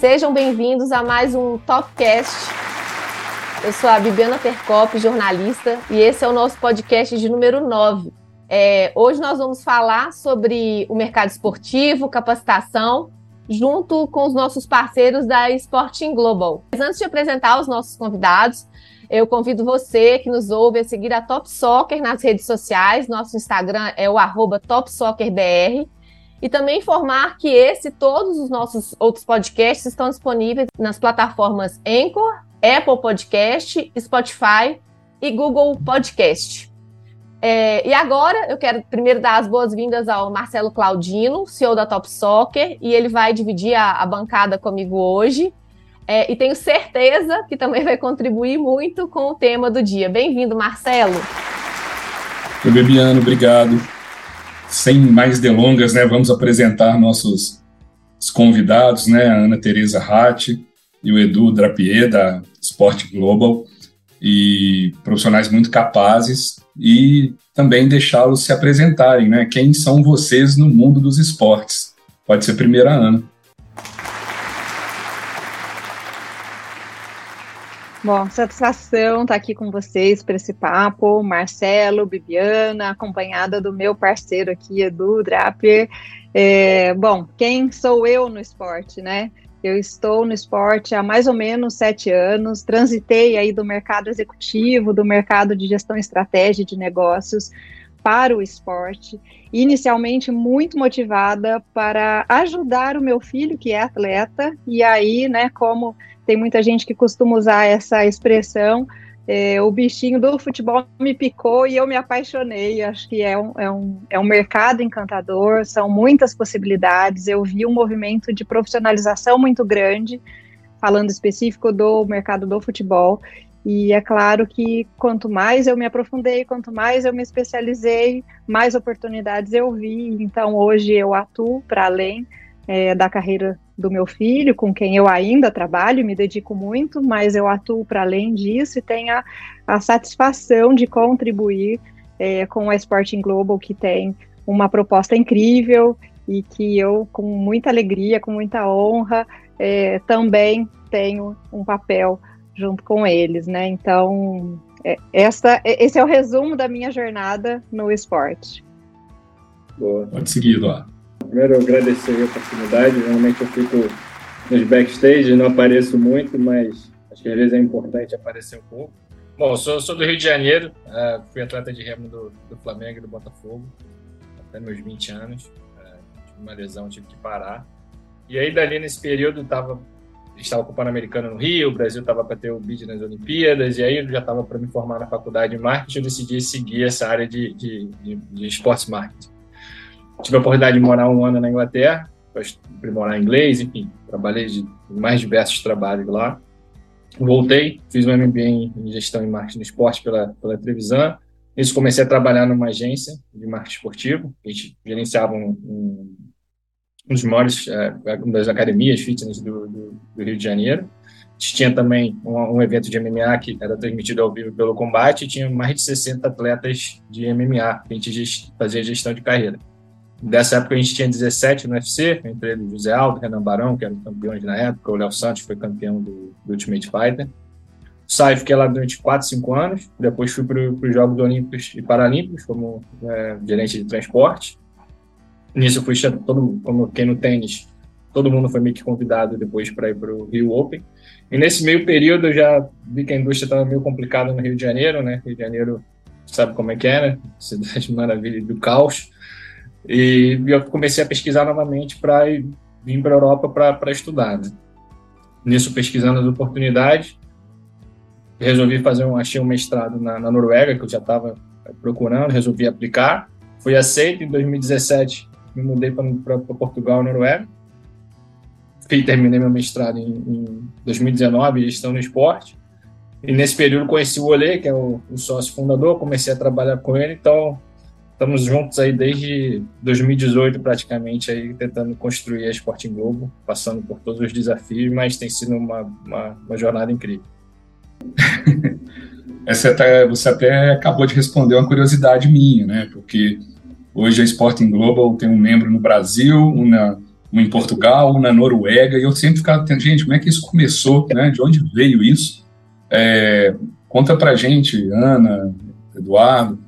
Sejam bem-vindos a mais um Topcast. Eu sou a Bibiana Percop, jornalista, e esse é o nosso podcast de número 9. É, hoje nós vamos falar sobre o mercado esportivo, capacitação, junto com os nossos parceiros da Sporting Global. Mas antes de apresentar os nossos convidados, eu convido você que nos ouve a seguir a Top Soccer nas redes sociais. Nosso Instagram é o arroba TopSoccerBR. E também informar que esse e todos os nossos outros podcasts estão disponíveis nas plataformas Anchor, Apple Podcast, Spotify e Google Podcast. É, e agora eu quero primeiro dar as boas-vindas ao Marcelo Claudino, CEO da Top Soccer, e ele vai dividir a, a bancada comigo hoje. É, e tenho certeza que também vai contribuir muito com o tema do dia. Bem-vindo, Marcelo. Oi, Bebiano, obrigado sem mais delongas, né, vamos apresentar nossos convidados, né, a Ana Teresa Ratti e o Edu Drapier, da Sport Global, e profissionais muito capazes, e também deixá-los se apresentarem, né, quem são vocês no mundo dos esportes. Pode ser primeira Ana. Bom, satisfação estar aqui com vocês para esse papo. Marcelo, Bibiana, acompanhada do meu parceiro aqui, Edu Draper. É, bom, quem sou eu no esporte, né? Eu estou no esporte há mais ou menos sete anos, transitei aí do mercado executivo, do mercado de gestão e estratégia de negócios para o esporte, inicialmente muito motivada para ajudar o meu filho, que é atleta, e aí, né, como tem muita gente que costuma usar essa expressão. É, o bichinho do futebol me picou e eu me apaixonei. Acho que é um, é, um, é um mercado encantador, são muitas possibilidades. Eu vi um movimento de profissionalização muito grande, falando específico do mercado do futebol. E é claro que quanto mais eu me aprofundei, quanto mais eu me especializei, mais oportunidades eu vi. Então hoje eu atuo para além é, da carreira do meu filho, com quem eu ainda trabalho, me dedico muito, mas eu atuo para além disso e tenho a, a satisfação de contribuir é, com a Sporting Global, que tem uma proposta incrível e que eu, com muita alegria, com muita honra, é, também tenho um papel junto com eles, né? Então, é, essa, esse é o resumo da minha jornada no esporte. Boa. Pode seguir, Eduardo. Primeiro, agradecer a oportunidade. Normalmente eu fico nos backstage, não apareço muito, mas acho que às vezes é importante aparecer um pouco. Bom, sou, sou do Rio de Janeiro, uh, fui atleta de remo do, do, Flamengo e do Botafogo até meus 20 anos. Uh, tive uma lesão, tive que parar. E aí, dali nesse período, tava, estava com o Pan-Americano no Rio, o Brasil estava para ter o BID nas Olimpíadas, e aí eu já estava para me formar na faculdade de marketing, eu decidi seguir essa área de, de, de, de esportes marketing. Tive a oportunidade de morar um ano na Inglaterra, para aprimorar inglês, enfim, trabalhei de mais diversos trabalhos lá. Voltei, fiz um MBA em gestão e marketing no esporte pela, pela Trevisan. Isso comecei a trabalhar numa agência de marketing esportivo. A gente gerenciava um, um, um dos maiores, é, uma das academias fitness do, do, do, Rio de Janeiro. A gente tinha também um, um, evento de MMA que era transmitido ao vivo pelo Combate e tinha mais de 60 atletas de MMA que a gente fazia gestão de carreira. Dessa época a gente tinha 17 no UFC, entre eles José Aldo, Renan Barão, que eram campeões na época, o Léo Santos foi campeão do, do Ultimate Fighter. Saí, fiquei lá durante 4, 5 anos, depois fui para os Jogos Olímpicos e Paralímpicos como é, gerente de transporte. Nisso eu fui, todo, como quem no tênis, todo mundo foi meio que convidado depois para ir para o Rio Open. E nesse meio período eu já vi que a indústria estava meio complicada no Rio de Janeiro, né? Rio de Janeiro sabe como é que é, né? Cidade maravilha do caos. E eu comecei a pesquisar novamente para vir para a Europa para estudar. Né? Nisso, pesquisando as oportunidades, resolvi fazer um, achei um mestrado na, na Noruega, que eu já estava procurando, resolvi aplicar. Fui aceito em 2017, me mudei para Portugal, Noruega. Fui, terminei meu mestrado em, em 2019, gestão no esporte. E nesse período conheci o Olê, que é o, o sócio fundador, comecei a trabalhar com ele, então estamos juntos aí desde 2018 praticamente aí tentando construir a Sporting Globo, passando por todos os desafios, mas tem sido uma, uma, uma jornada incrível. Essa até, você até acabou de responder uma curiosidade minha, né? Porque hoje a Sporting Global tem um membro no Brasil, um na, uma em Portugal, uma na Noruega, e eu sempre ficava tendo, gente, como é que isso começou, né? De onde veio isso? É, conta pra gente, Ana, Eduardo,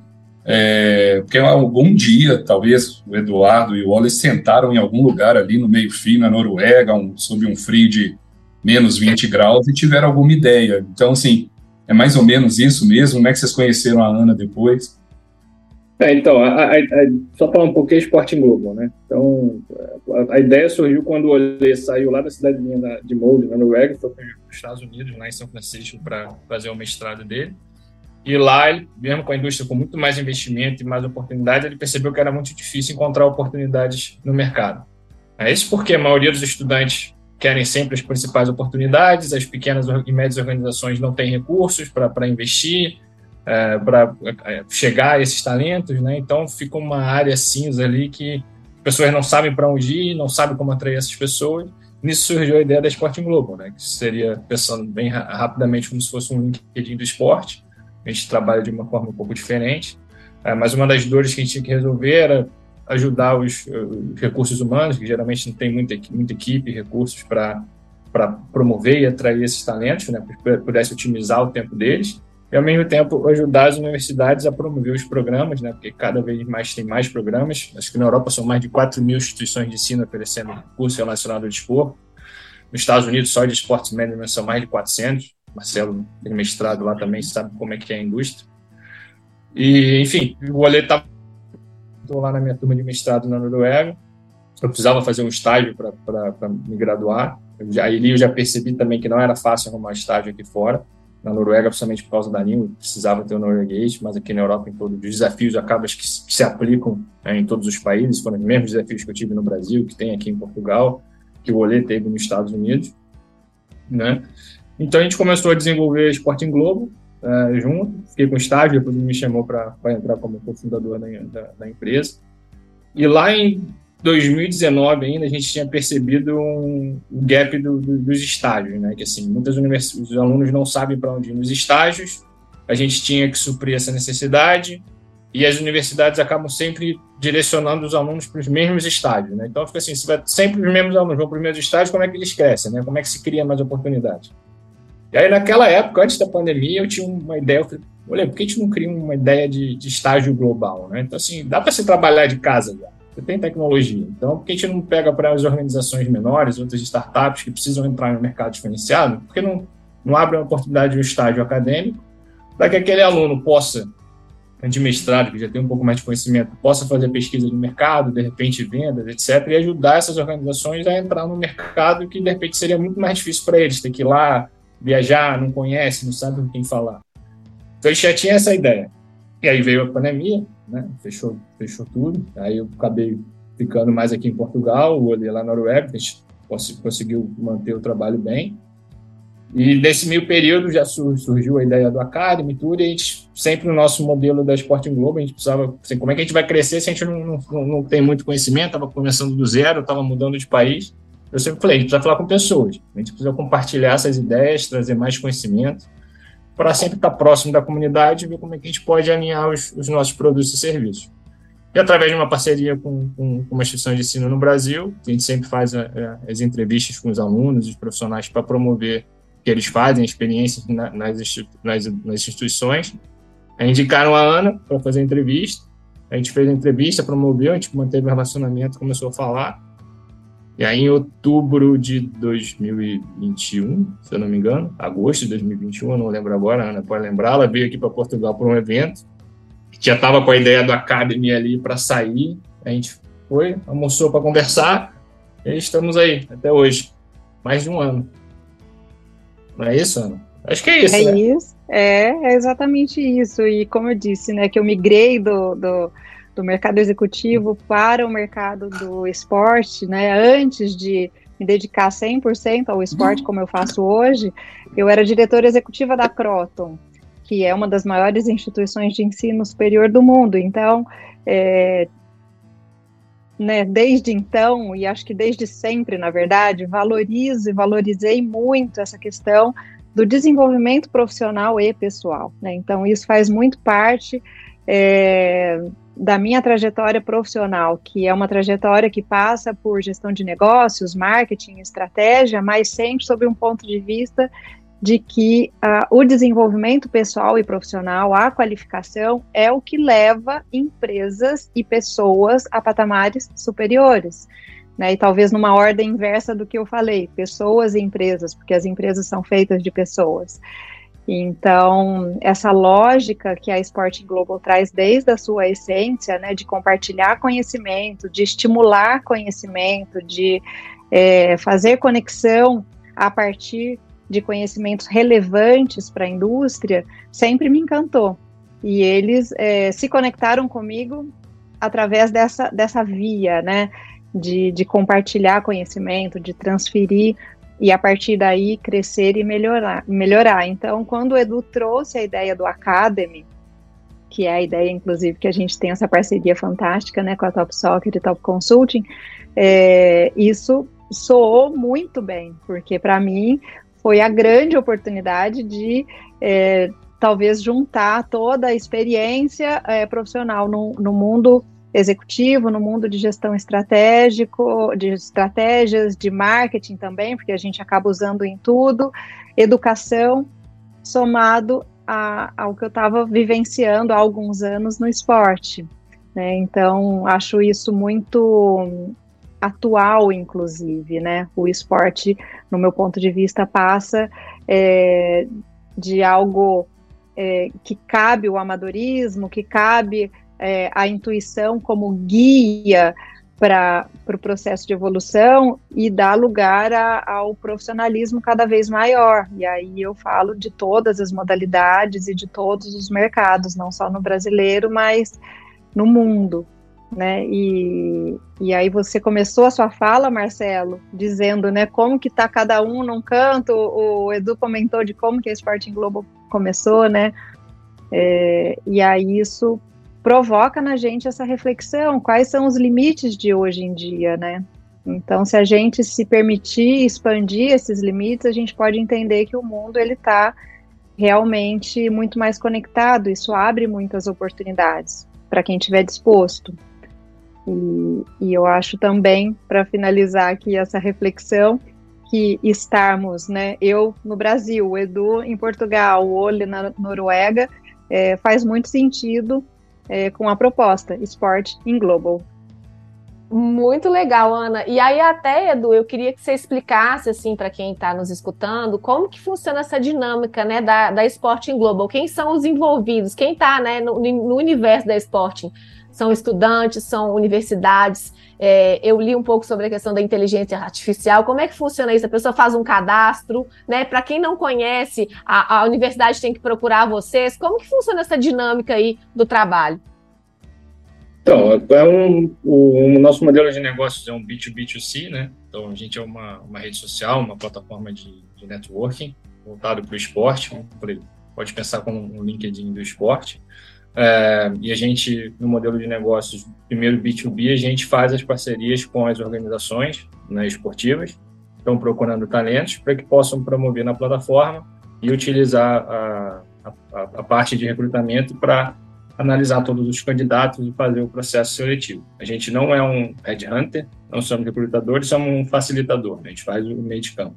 é, porque algum dia, talvez, o Eduardo e o Wallace sentaram em algum lugar ali no meio-fio, na Noruega, um, sob um frio de menos 20 graus, e tiveram alguma ideia. Então, assim, é mais ou menos isso mesmo? Como é que vocês conheceram a Ana depois? É, então, a, a, a, só falar um pouquinho de Sporting Globo, né? Então, a, ideia surgiu quando o Olê saiu lá da cidadezinha de Molde, na Noruega, foi para os Estados Unidos, lá em São Francisco, para fazer o mestrado dele. E lá, ele, mesmo com a indústria com muito mais investimento e mais oportunidades, ele percebeu que era muito difícil encontrar oportunidades no mercado. É isso porque a maioria dos estudantes querem sempre as principais oportunidades, as pequenas e médias organizações não têm recursos para investir, é, para é, chegar a esses talentos, né? Então fica uma área cinza ali que as pessoas não sabem para onde ir, não sabem como atrair essas pessoas. Nisso surgiu a ideia da Sporting Global, né? Que seria pensando bem rapidamente como se fosse um LinkedIn do esporte, a gente trabalha de uma forma um pouco diferente. É, mas uma das dores que a gente tinha que resolver era ajudar os, os recursos humanos, que geralmente não tem muita, muita equipe recursos para promover e atrair esses talentos, né, que pudesse otimizar o tempo deles, e ao mesmo tempo ajudar as universidades a promover os programas, né, porque cada vez mais tem mais programas. Acho que na Europa são mais de 4 mil instituições de ensino oferecendo curso relacionado ao desporto. Nos Estados Unidos, só de Sports Management são mais de 400. Marcelo tem mestrado lá também, sabe como é que é a indústria. E, enfim, o Olê estava lá na minha turma de mestrado na Noruega. Eu precisava fazer um estágio para me graduar. Eu já, ali eu já percebi também que não era fácil arrumar estágio aqui fora. Na Noruega, principalmente por causa da língua, precisava ter o norueguês, mas aqui na Europa, em todos os desafios acabam que, que se aplicam né, em todos os países. Foram os mesmos desafios que eu tive no Brasil, que tem aqui em Portugal, que o Olê teve nos Estados Unidos. Né? Então a gente começou a desenvolver Sporting Globo uh, junto, fiquei com estágio, depois ele me chamou para entrar como cofundador da, da, da, empresa. E lá em 2019 ainda a gente tinha percebido um gap do, do, dos estágios, né? Que assim, muitas universidades, os alunos não sabem para onde ir nos estágios, a gente tinha que suprir essa necessidade e as universidades acabam sempre direcionando os alunos para os mesmos estágios, né? Então fica assim, se vai sempre os mesmos alunos vão para os mesmos estágios, como é que eles crescem, né? Como é que se cria mais oportunidades? E aí, naquela época, antes da pandemia, eu tinha uma ideia, eu falei, olha, por que a gente não cria uma ideia de, de estágio global, né? Então, assim, dá para se trabalhar de casa já. Você tem tecnologia. Então, por que a gente não pega para as organizações menores, outras startups que precisam entrar no mercado diferenciado? Por que não, não abre uma oportunidade de um estágio acadêmico para que aquele aluno possa, de mestrado, que já tem um pouco mais de conhecimento, possa fazer pesquisa de mercado, de repente vendas, etc., e ajudar essas organizações a entrar no mercado que, de repente, seria muito mais difícil para eles, ter que ir lá viajar, não conhece, não sabe com quem falar. Então a gente já tinha essa ideia. E aí veio a pandemia, né? Fechou, fechou tudo. Aí eu acabei ficando mais aqui em Portugal, olhei lá na Noruega, a gente conseguiu manter o trabalho bem. E nesse meio período já surgiu a ideia do Academy tudo, e a gente, sempre no nosso modelo da Sporting Globo, a gente precisava, assim, como é que a gente vai crescer se a gente não, não, não tem muito conhecimento, estava começando do zero, estava mudando de país eu sempre falei, a gente precisa falar com pessoas, a gente precisa compartilhar essas ideias, trazer mais conhecimento, para sempre estar próximo da comunidade e ver como é que a gente pode alinhar os, os nossos produtos e serviços. E através de uma parceria com, com, com, uma instituição de ensino no Brasil, a gente sempre faz a, a, as entrevistas com os alunos, os profissionais, para promover que eles fazem, experiências na, nas, nas, nas instituições. Aí indicaram a Ana para fazer a entrevista, a gente fez a entrevista, promoveu, a gente manteve o relacionamento, começou a falar, e aí, em outubro de 2021, se eu não me engano, agosto de 2021, eu não lembro agora, Ana pode lembrar, ela veio aqui para Portugal para um evento, já estava com a ideia do Academy ali para sair, a gente foi, almoçou para conversar, e estamos aí, até hoje, mais de um ano. Não é isso, Ana? Acho que é isso, É né? isso, é, é exatamente isso, e como eu disse, né, que eu migrei do, do do mercado executivo para o mercado do esporte, né? Antes de me dedicar 100% ao esporte, como eu faço hoje, eu era diretora executiva da Croton, que é uma das maiores instituições de ensino superior do mundo. Então, é, né, desde então, e acho que desde sempre, na verdade, valorizo e valorizei muito essa questão do desenvolvimento profissional e pessoal. Né? Então, isso faz muito parte é, da minha trajetória profissional, que é uma trajetória que passa por gestão de negócios, marketing, estratégia, mas sempre sob um ponto de vista de que uh, o desenvolvimento pessoal e profissional, a qualificação, é o que leva empresas e pessoas a patamares superiores. Né, e talvez numa ordem inversa do que eu falei, pessoas e empresas, porque as empresas são feitas de pessoas. Então, essa lógica que a Sporting Global traz desde a sua essência, né, de compartilhar conhecimento, de estimular conhecimento, de é, fazer conexão a partir de conhecimentos relevantes para a indústria, sempre me encantou. E eles é, se conectaram comigo através dessa, dessa via, né? De, de compartilhar conhecimento, de transferir e a partir daí crescer e melhorar. melhorar. Então, quando o Edu trouxe a ideia do Academy, que é a ideia, inclusive, que a gente tem essa parceria fantástica né, com a Top Soccer e Top Consulting, é, isso soou muito bem, porque para mim foi a grande oportunidade de é, talvez juntar toda a experiência é, profissional no, no, mundo executivo, no mundo de gestão estratégico, de estratégias, de marketing também, porque a gente acaba usando em tudo, educação, somado a, ao que eu estava vivenciando há alguns anos no esporte. Né? Então, acho isso muito atual, inclusive, né? O esporte, no meu ponto de vista, passa é, de algo é, que cabe o amadorismo, que cabe é, a intuição como guia para o pro processo de evolução e dá lugar a, ao profissionalismo cada vez maior. E aí eu falo de todas as modalidades e de todos os mercados, não só no brasileiro, mas no mundo né? E, e aí você começou a sua fala, Marcelo, dizendo, né, como que tá cada um num canto. O Edu comentou de como que a Sporting Globo começou, né? É, e aí isso provoca na gente essa reflexão, quais são os limites de hoje em dia, né? Então, se a gente se permitir expandir esses limites, a gente pode entender que o mundo ele está realmente muito mais conectado. Isso abre muitas oportunidades para quem estiver disposto. E, e eu acho também, para finalizar aqui essa reflexão, que estarmos, né, eu no Brasil, o Edu em Portugal, o Ole na Noruega, é, faz muito sentido é, com a proposta Sport in Global. Muito legal, Ana. E aí até, Edu, eu queria que você explicasse assim para quem está nos escutando como que funciona essa dinâmica, né, da, da Sporting Global. Quem são os envolvidos? Quem está, né, no, no universo da Sporting? São estudantes, são universidades. É, eu li um pouco sobre a questão da inteligência artificial. Como é que funciona isso? A pessoa faz um cadastro, né? Para quem não conhece, a, a, universidade tem que procurar vocês. Como que funciona essa dinâmica aí do trabalho? Então, é um, o, o nosso modelo de negócios é um B2B2C, né? Então, a gente é uma, uma rede social, uma plataforma de, de networking voltado para o esporte. Pode pensar como um LinkedIn do esporte. É, e a gente, no modelo de negócios, primeiro B2B, a gente faz as parcerias com as organizações né, esportivas, estão procurando talentos para que possam promover na plataforma e utilizar a, a, a parte de recrutamento para analisar todos os candidatos e fazer o processo seletivo. A gente não é um headhunter, não somos recrutadores, somos um facilitador, a gente faz o meio de campo.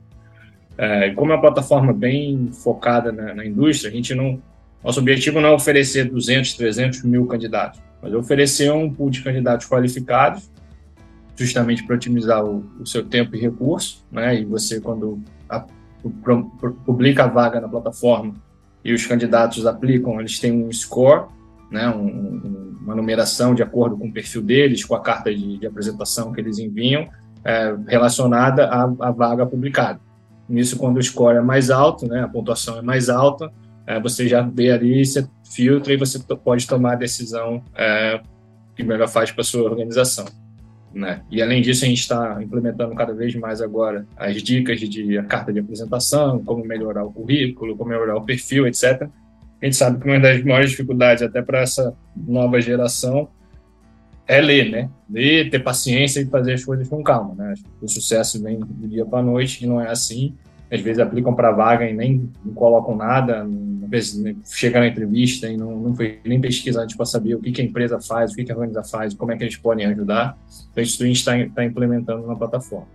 É, como é uma plataforma bem focada na, na indústria, a gente não nosso objetivo não é oferecer 200, 300 mil candidatos, mas é oferecer um pool de candidatos qualificados, justamente para otimizar o, o, seu tempo e recurso, né? E você, quando a, publica a vaga na plataforma e os candidatos aplicam, eles têm um score, né? Um, um, uma numeração de acordo com o perfil deles, com a carta de, de apresentação que eles enviam, é, relacionada à, à vaga publicada. Nisso, quando o score é mais alto, né? A pontuação é mais alta, é, você já vê ali, você filtra e você pode tomar a decisão é, que melhor faz para sua organização. Né? E além disso, a gente está implementando cada vez mais agora as dicas de a carta de apresentação, como melhorar o currículo, como melhorar o perfil, etc. A gente sabe que uma das maiores dificuldades até para essa nova geração é ler, né? Ler, ter paciência e fazer as coisas com calma, né? O sucesso vem do dia para a noite e não é assim às vezes aplicam para vaga e nem colocam nada, não às vezes né, chega na entrevista e não, não foi nem pesquisar para saber o que, que, a empresa faz, o que, que a organização faz, como é que eles podem ajudar. Então, isso a gente está tá implementando na plataforma.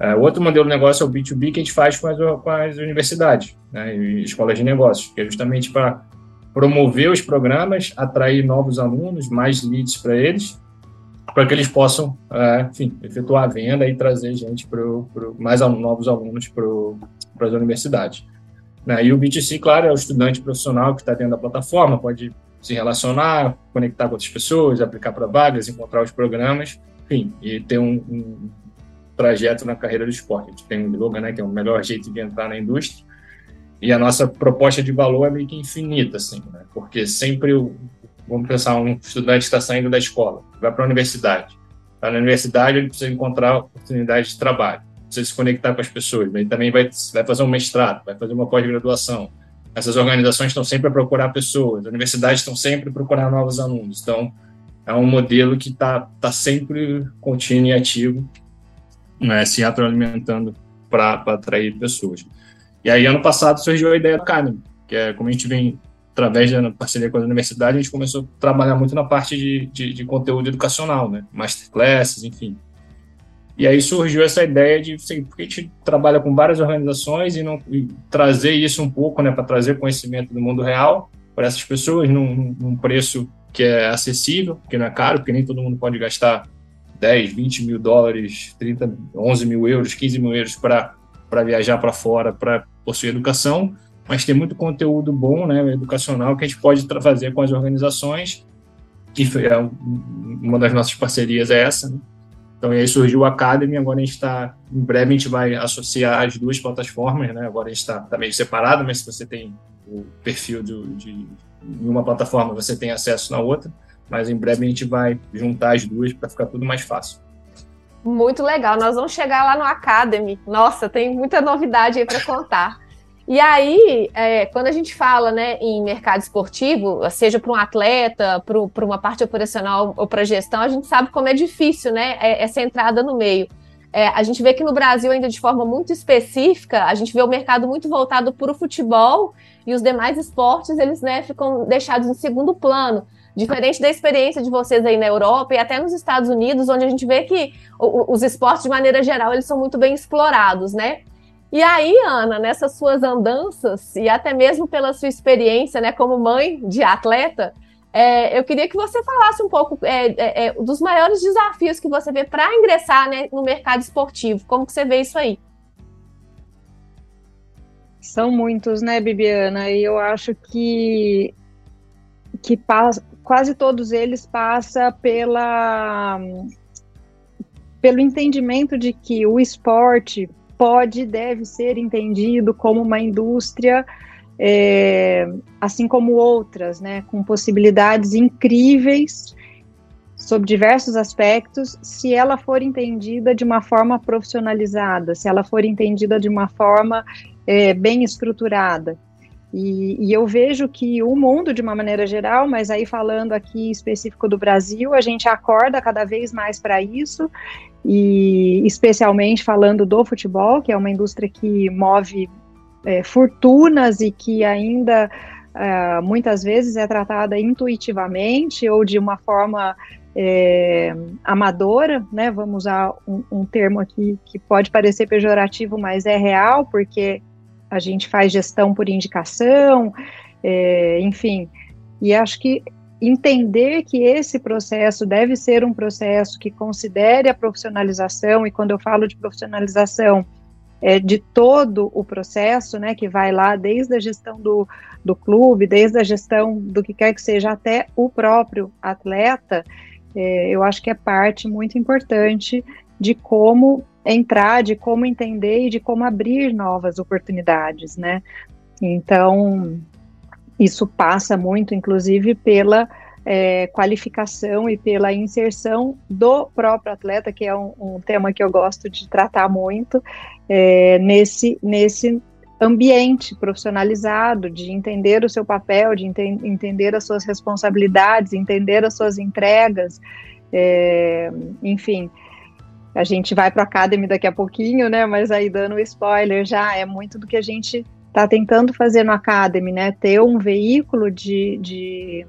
É, outro modelo de negócio é o B2B que a gente faz com as, com as universidades né, e escolas de negócios, que é justamente para promover os programas, atrair novos alunos, mais leads para eles, para que eles possam, é, enfim, efetuar a venda e trazer gente para mais novos alunos para as universidades. Né? E o B2C, claro, é o estudante profissional que está dentro da plataforma, pode se relacionar, conectar com outras pessoas, aplicar para vagas, encontrar os programas, enfim, e ter um, um trajeto na carreira do esporte. A gente tem um slogan, né, que é o melhor jeito de entrar na indústria, e a nossa proposta de valor é meio que infinita, assim, né? porque sempre, o, vamos pensar, um estudante está saindo da escola, vai para a universidade. Está na universidade, ele precisa encontrar oportunidade de trabalho você se conectar com as pessoas. Ele também vai, vai fazer um mestrado, vai fazer uma pós-graduação. Essas organizações estão sempre a procurar pessoas, as universidades estão sempre a procurar novos alunos. Então, é um modelo que está tá sempre contínuo e ativo, né, se atroalimentando para atrair pessoas. E aí, ano passado, surgiu a ideia do Academy, que é como a gente vem, através da parceria com a universidade, a gente começou a trabalhar muito na parte de, de, de conteúdo educacional, né? masterclasses, enfim. E aí surgiu essa ideia de, assim, porque a gente trabalha com várias organizações e, não, e trazer isso um pouco, né, para trazer conhecimento do mundo real para essas pessoas num, num, preço que é acessível, que não é caro, porque nem todo mundo pode gastar 10, 20 mil dólares, 30, 11 mil euros, 15 mil euros para viajar para fora, para possuir educação, mas tem muito conteúdo bom, né, educacional, que a gente pode fazer com as organizações, que é uma das nossas parcerias é essa, né? Então, aí surgiu o Academy, agora a gente está, em breve a gente vai associar as duas plataformas, né? Agora a gente está tá meio separado, mas se você tem o perfil de, de, uma plataforma, você tem acesso na outra, mas em breve a gente vai juntar as duas para ficar tudo mais fácil. Muito legal, nós vamos chegar lá no Academy. Nossa, tem muita novidade aí para contar. E aí, é, quando a gente fala né, em mercado esportivo, seja para um atleta, para uma parte operacional ou para gestão, a gente sabe como é difícil né, é, essa entrada no meio. É, a gente vê que no Brasil, ainda de forma muito específica, a gente vê o mercado muito voltado para o futebol e os demais esportes eles né, ficam deixados em segundo plano. Diferente da experiência de vocês aí na Europa e até nos Estados Unidos, onde a gente vê que os esportes, de maneira geral, eles são muito bem explorados, né? E aí, Ana, nessas suas andanças e até mesmo pela sua experiência, né, como mãe de atleta, é, eu queria que você falasse um pouco é, é, é dos maiores desafios que você vê para ingressar né, no mercado esportivo. Como que você vê isso aí? São muitos, né, Bibiana? E eu acho que que quase todos eles passa pela pelo entendimento de que o esporte pode e deve ser entendido como uma indústria, é, assim como outras, né, com possibilidades incríveis sob diversos aspectos, se ela for entendida de uma forma profissionalizada, se ela for entendida de uma forma é, bem estruturada. E, e, eu vejo que o mundo, de uma maneira geral, mas aí falando aqui específico do Brasil, a gente acorda cada vez mais para isso, e especialmente falando do futebol, que é uma indústria que move é, fortunas e que ainda é, muitas vezes é tratada intuitivamente ou de uma forma é, amadora, né? Vamos usar um, um termo aqui que pode parecer pejorativo, mas é real, porque a gente faz gestão por indicação, é, enfim. E acho que entender que esse processo deve ser um processo que considere a profissionalização, e quando eu falo de profissionalização, é de todo o processo, né, que vai lá desde a gestão do, do clube, desde a gestão do que quer que seja até o próprio atleta, é, eu acho que é parte muito importante de como entrar, de como entender e de como abrir novas oportunidades, né? Então, isso passa muito, inclusive, pela é, qualificação e pela inserção do próprio atleta, que é um, um tema que eu gosto de tratar muito, é, nesse, nesse ambiente profissionalizado, de entender o seu papel, de ente entender as suas responsabilidades, entender as suas entregas, é, enfim. A gente vai para a Academy daqui a pouquinho, né? Mas aí dando spoiler já é muito do que a gente está tentando fazer no Academy, né, ter um veículo de, de,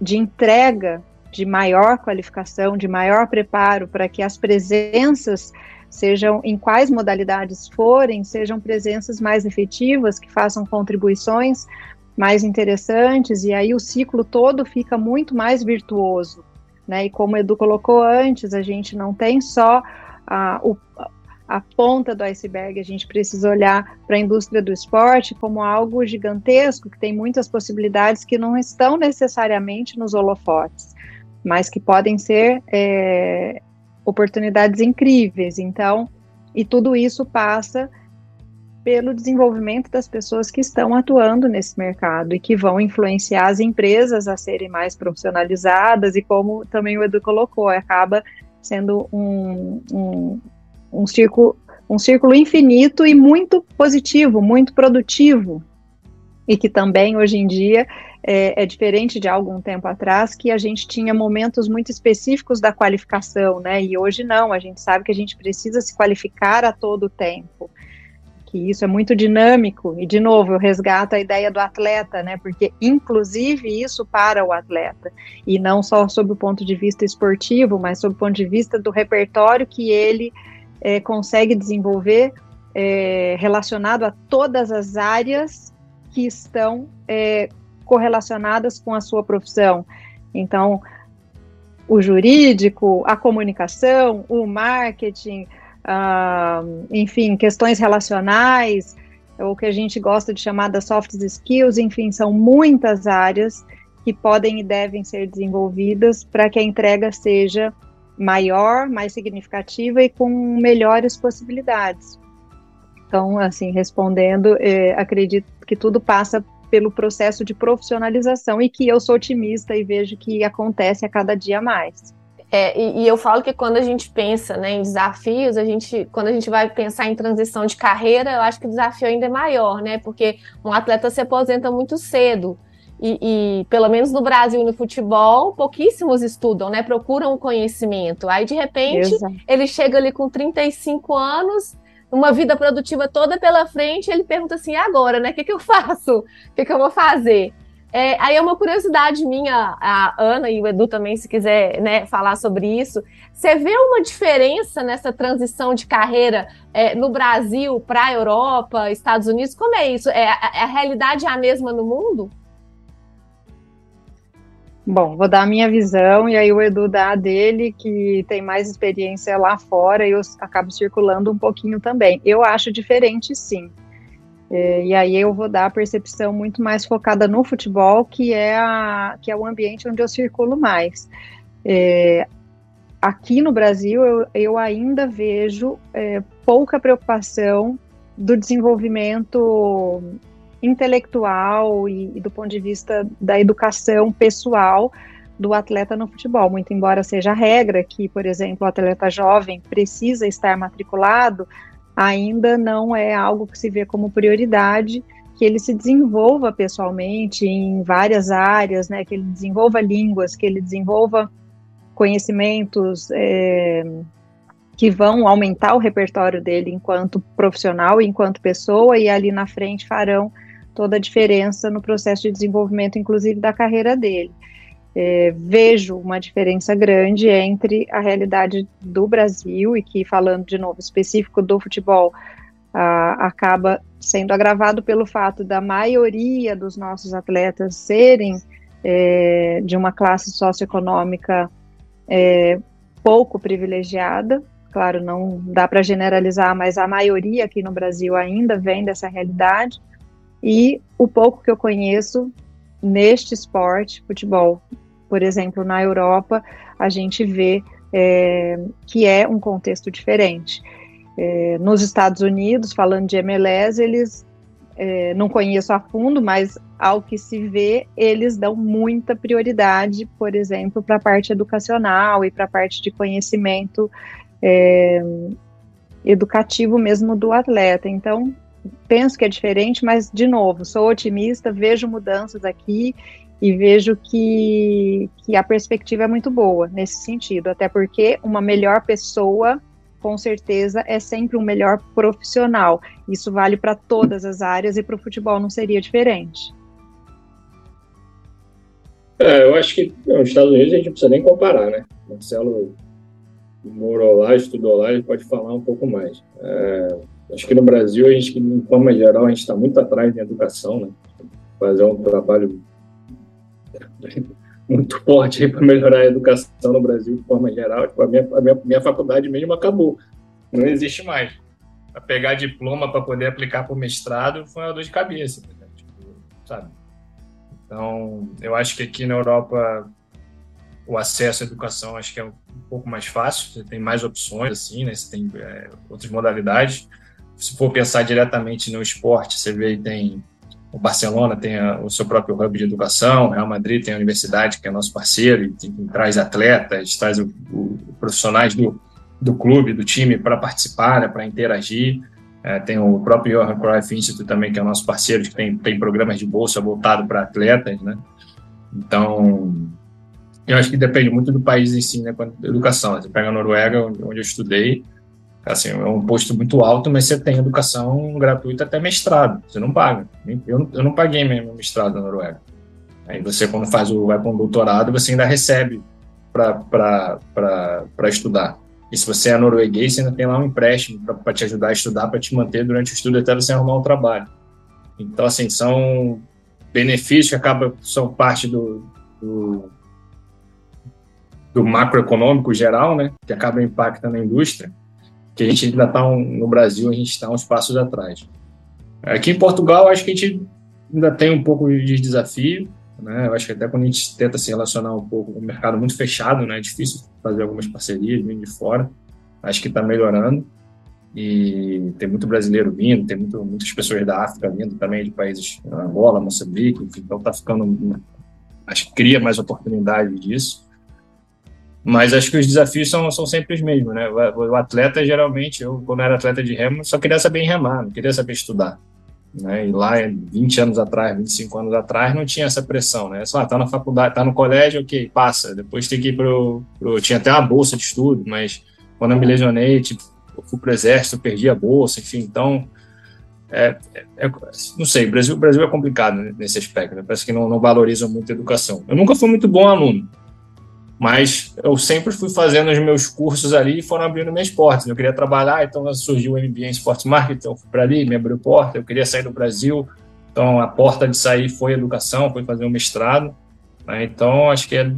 de entrega de maior qualificação, de maior preparo, para que as presenças sejam em quais modalidades forem, sejam presenças mais efetivas, que façam contribuições mais interessantes, e aí o ciclo todo fica muito mais virtuoso. Né? E como o Edu colocou antes, a gente não tem só a, o, a ponta do iceberg, a gente precisa olhar para a indústria do esporte como algo gigantesco, que tem muitas possibilidades que não estão necessariamente nos holofotes, mas que podem ser é, oportunidades incríveis. Então, e tudo isso passa pelo desenvolvimento das pessoas que estão atuando nesse mercado e que vão influenciar as empresas a serem mais profissionalizadas e como também o Edu colocou, acaba sendo um, um, um, círculo, um círculo infinito e muito positivo, muito produtivo. E que também hoje em dia é, é, diferente de algum tempo atrás, que a gente tinha momentos muito específicos da qualificação, né? E hoje não, a gente sabe que a gente precisa se qualificar a todo tempo. Que isso é muito dinâmico, e de novo, eu resgato a ideia do atleta, né, porque inclusive isso para o atleta, e não só sob o ponto de vista esportivo, mas sob o ponto de vista do repertório que ele é, consegue desenvolver é, relacionado a todas as áreas que estão é, correlacionadas com a sua profissão. Então, o jurídico, a comunicação, o marketing, uh, enfim, questões relacionais, o que a gente gosta de chamar das soft skills, enfim, são muitas áreas que podem e devem ser desenvolvidas para que a entrega seja maior, mais significativa e com melhores possibilidades. Então, assim, respondendo, eh, acredito que tudo passa pelo processo de profissionalização e que eu sou otimista e vejo que acontece a cada dia mais. É, e, e, eu falo que quando a gente pensa né, em desafios, a gente, quando a gente vai pensar em transição de carreira, eu acho que o desafio ainda é maior, né? Porque um atleta se aposenta muito cedo. E, e, pelo menos no Brasil no futebol, pouquíssimos estudam, né? Procuram o conhecimento. Aí, de repente, Exato. ele chega ali com 35 anos, uma vida produtiva toda pela frente, ele pergunta assim: agora, né? O que, que eu faço? O que, que eu vou fazer? É, aí é uma curiosidade minha, a Ana e o Edu também, se quiser né, falar sobre isso. Você vê uma diferença nessa transição de carreira é, no Brasil para a Europa, Estados Unidos? Como é isso? É, a, a realidade é a mesma no mundo? Bom, vou dar a minha visão e aí o Edu dá a dele, que tem mais experiência lá fora, e eu acabo circulando um pouquinho também. Eu acho diferente, sim. É, e aí eu vou dar a percepção muito mais focada no futebol, que é, a, que é o ambiente onde eu circulo mais. É, aqui no Brasil, eu, eu ainda vejo é, pouca preocupação do desenvolvimento intelectual e, e, do ponto de vista da educação pessoal do atleta no futebol. Muito embora seja a regra que, por exemplo, o atleta jovem precisa estar matriculado, ainda não é algo que se vê como prioridade, que ele se desenvolva pessoalmente em várias áreas, né, que ele desenvolva línguas, que ele desenvolva conhecimentos é, que vão aumentar o repertório dele enquanto profissional, enquanto pessoa, e ali na frente farão toda a diferença no processo de desenvolvimento, inclusive da carreira dele é, vejo uma diferença grande entre a realidade do Brasil e que, falando de novo específico do futebol, a, acaba sendo agravado pelo fato da maioria dos nossos atletas serem é, de uma classe socioeconômica é, pouco privilegiada. Claro, não dá para generalizar, mas a maioria aqui no Brasil ainda vem dessa realidade. E o pouco que eu conheço neste esporte, futebol, por exemplo, na Europa, a gente vê é, que é um contexto diferente. É, nos Estados Unidos, falando de MLS, eles é, não conheço a fundo, mas ao que se vê, eles dão muita prioridade, por exemplo, para a parte educacional e para a parte de conhecimento é, educativo mesmo do atleta. Então, penso que é diferente, mas, de novo, sou otimista, vejo mudanças aqui e vejo que, que a perspectiva é muito boa nesse sentido, até porque uma melhor pessoa com certeza é sempre um melhor profissional. Isso vale para todas as áreas e para o futebol não seria diferente. É, eu acho que nos Estados Unidos a gente não precisa nem comparar, né? Marcelo morou lá, estudou lá, ele pode falar um pouco mais. É, acho que no Brasil, a gente, de forma geral, a gente está muito atrás em educação, né? Fazer um trabalho muito forte para melhorar a educação no Brasil de forma geral. Tipo, a, minha, a minha, minha faculdade mesmo acabou. Não existe mais. Para pegar diploma para poder aplicar para o mestrado foi uma dor de cabeça, né? tipo, sabe? Então, eu acho que aqui na Europa o acesso à educação acho que é um pouco mais fácil, você tem mais opções, assim, né? Você tem é, outras modalidades. Se for pensar diretamente no esporte, você vê tem o Barcelona tem a, o seu próprio hub de educação, o Real Madrid tem a universidade, que é nosso parceiro, e tem, traz atletas, traz o, o, profissionais do, do clube, do time para participar, né, para interagir. É, tem o próprio Johan Cruyff Institute também, que é nosso parceiro, que tem, tem programas de bolsa voltado para atletas, né? Então, eu acho que depende muito do país em si, né? Quanto educação. Você pega a Noruega, onde eu estudei, assim, é um posto muito alto, mas você tem educação gratuita até mestrado, você não paga. Eu, eu não paguei mesmo mestrado na Noruega. Aí você, quando faz o, vai para um doutorado, você ainda recebe para estudar. E se você é norueguês, você ainda tem lá um empréstimo para te ajudar a estudar, para te manter durante o estudo até você arrumar um trabalho. Então, assim, são benefícios que acabam, são parte do, do, do macroeconômico geral, né, que acaba impactando a indústria, que a gente ainda está um, no Brasil, a gente está uns passos atrás. Aqui em Portugal, acho que a gente ainda tem um pouco de desafio, né? Eu acho que até quando a gente tenta se relacionar um pouco com o mercado muito fechado, né? É difícil fazer algumas parcerias vindo de fora. Acho que está melhorando e tem muito brasileiro vindo, tem muito, muitas pessoas da África vindo também, de países Angola, Moçambique, então está ficando, acho que cria mais oportunidade disso. Mas acho que os desafios são, são sempre os mesmos, né? O, o atleta, geralmente, eu, quando era atleta de remo, só queria saber remar, não queria saber estudar. Né? E lá, 20 anos atrás, 25 anos atrás, não tinha essa pressão, né? Só, ah, tá na faculdade, tá no colégio, ok, passa. Depois tem que ir pro, pro... Tinha até uma bolsa de estudo, mas quando eu me lesionei, tipo, fui pro exército, perdi a bolsa, enfim, então... É, é, é, não sei, Brasil, Brasil é complicado nesse aspecto, né? parece que não, não valorizam muito a educação. Eu nunca fui muito bom aluno, mas eu sempre fui fazendo os meus cursos ali e foram abrindo minhas portas. Eu queria trabalhar, então surgiu o MBA em Sports Marketing, então fui para ali, me abriu porta. Eu queria sair do Brasil, então a porta de sair foi educação, foi fazer um mestrado. Né? Então acho que é.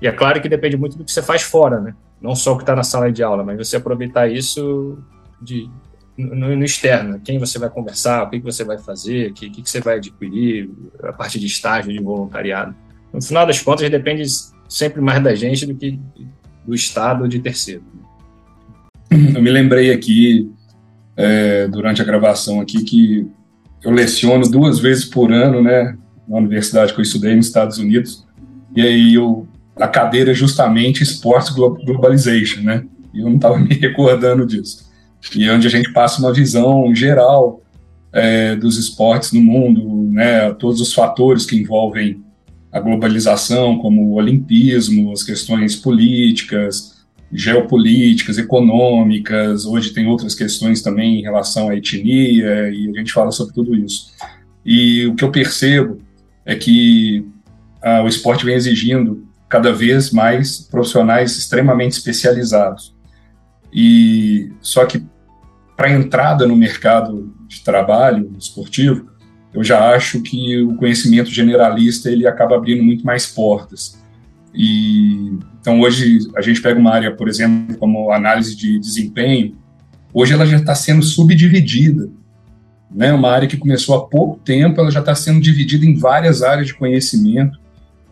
E é claro que depende muito do que você faz fora, né? Não só o que está na sala de aula, mas você aproveitar isso de, no, no, externo, quem você vai conversar, o que, que você vai fazer, o que, que, que você vai adquirir, a parte de estágio, de voluntariado. No final das contas, depende sempre mais da gente do que do Estado ou de terceiro. Eu me lembrei aqui, é, durante a gravação aqui, que eu leciono duas vezes por ano, né, na universidade que eu estudei nos Estados Unidos, e aí eu, a cadeira é justamente Sports Globalization, né, e eu não estava me recordando disso. E é onde a gente passa uma visão geral é, dos esportes no mundo, né, todos os fatores que envolvem a globalização, como o olimpismo, as questões políticas, geopolíticas, econômicas. Hoje tem outras questões também em relação à etnia, e a gente fala sobre tudo isso. E o que eu percebo é que ah, o esporte vem exigindo cada vez mais profissionais extremamente especializados. E só que para entrada no mercado de trabalho esportivo, eu já acho que o conhecimento generalista ele acaba abrindo muito mais portas. E então hoje a gente pega uma área, por exemplo, como análise de desempenho, hoje ela já está sendo subdividida. Né? Uma área que começou há pouco tempo, ela já está sendo dividida em várias áreas de conhecimento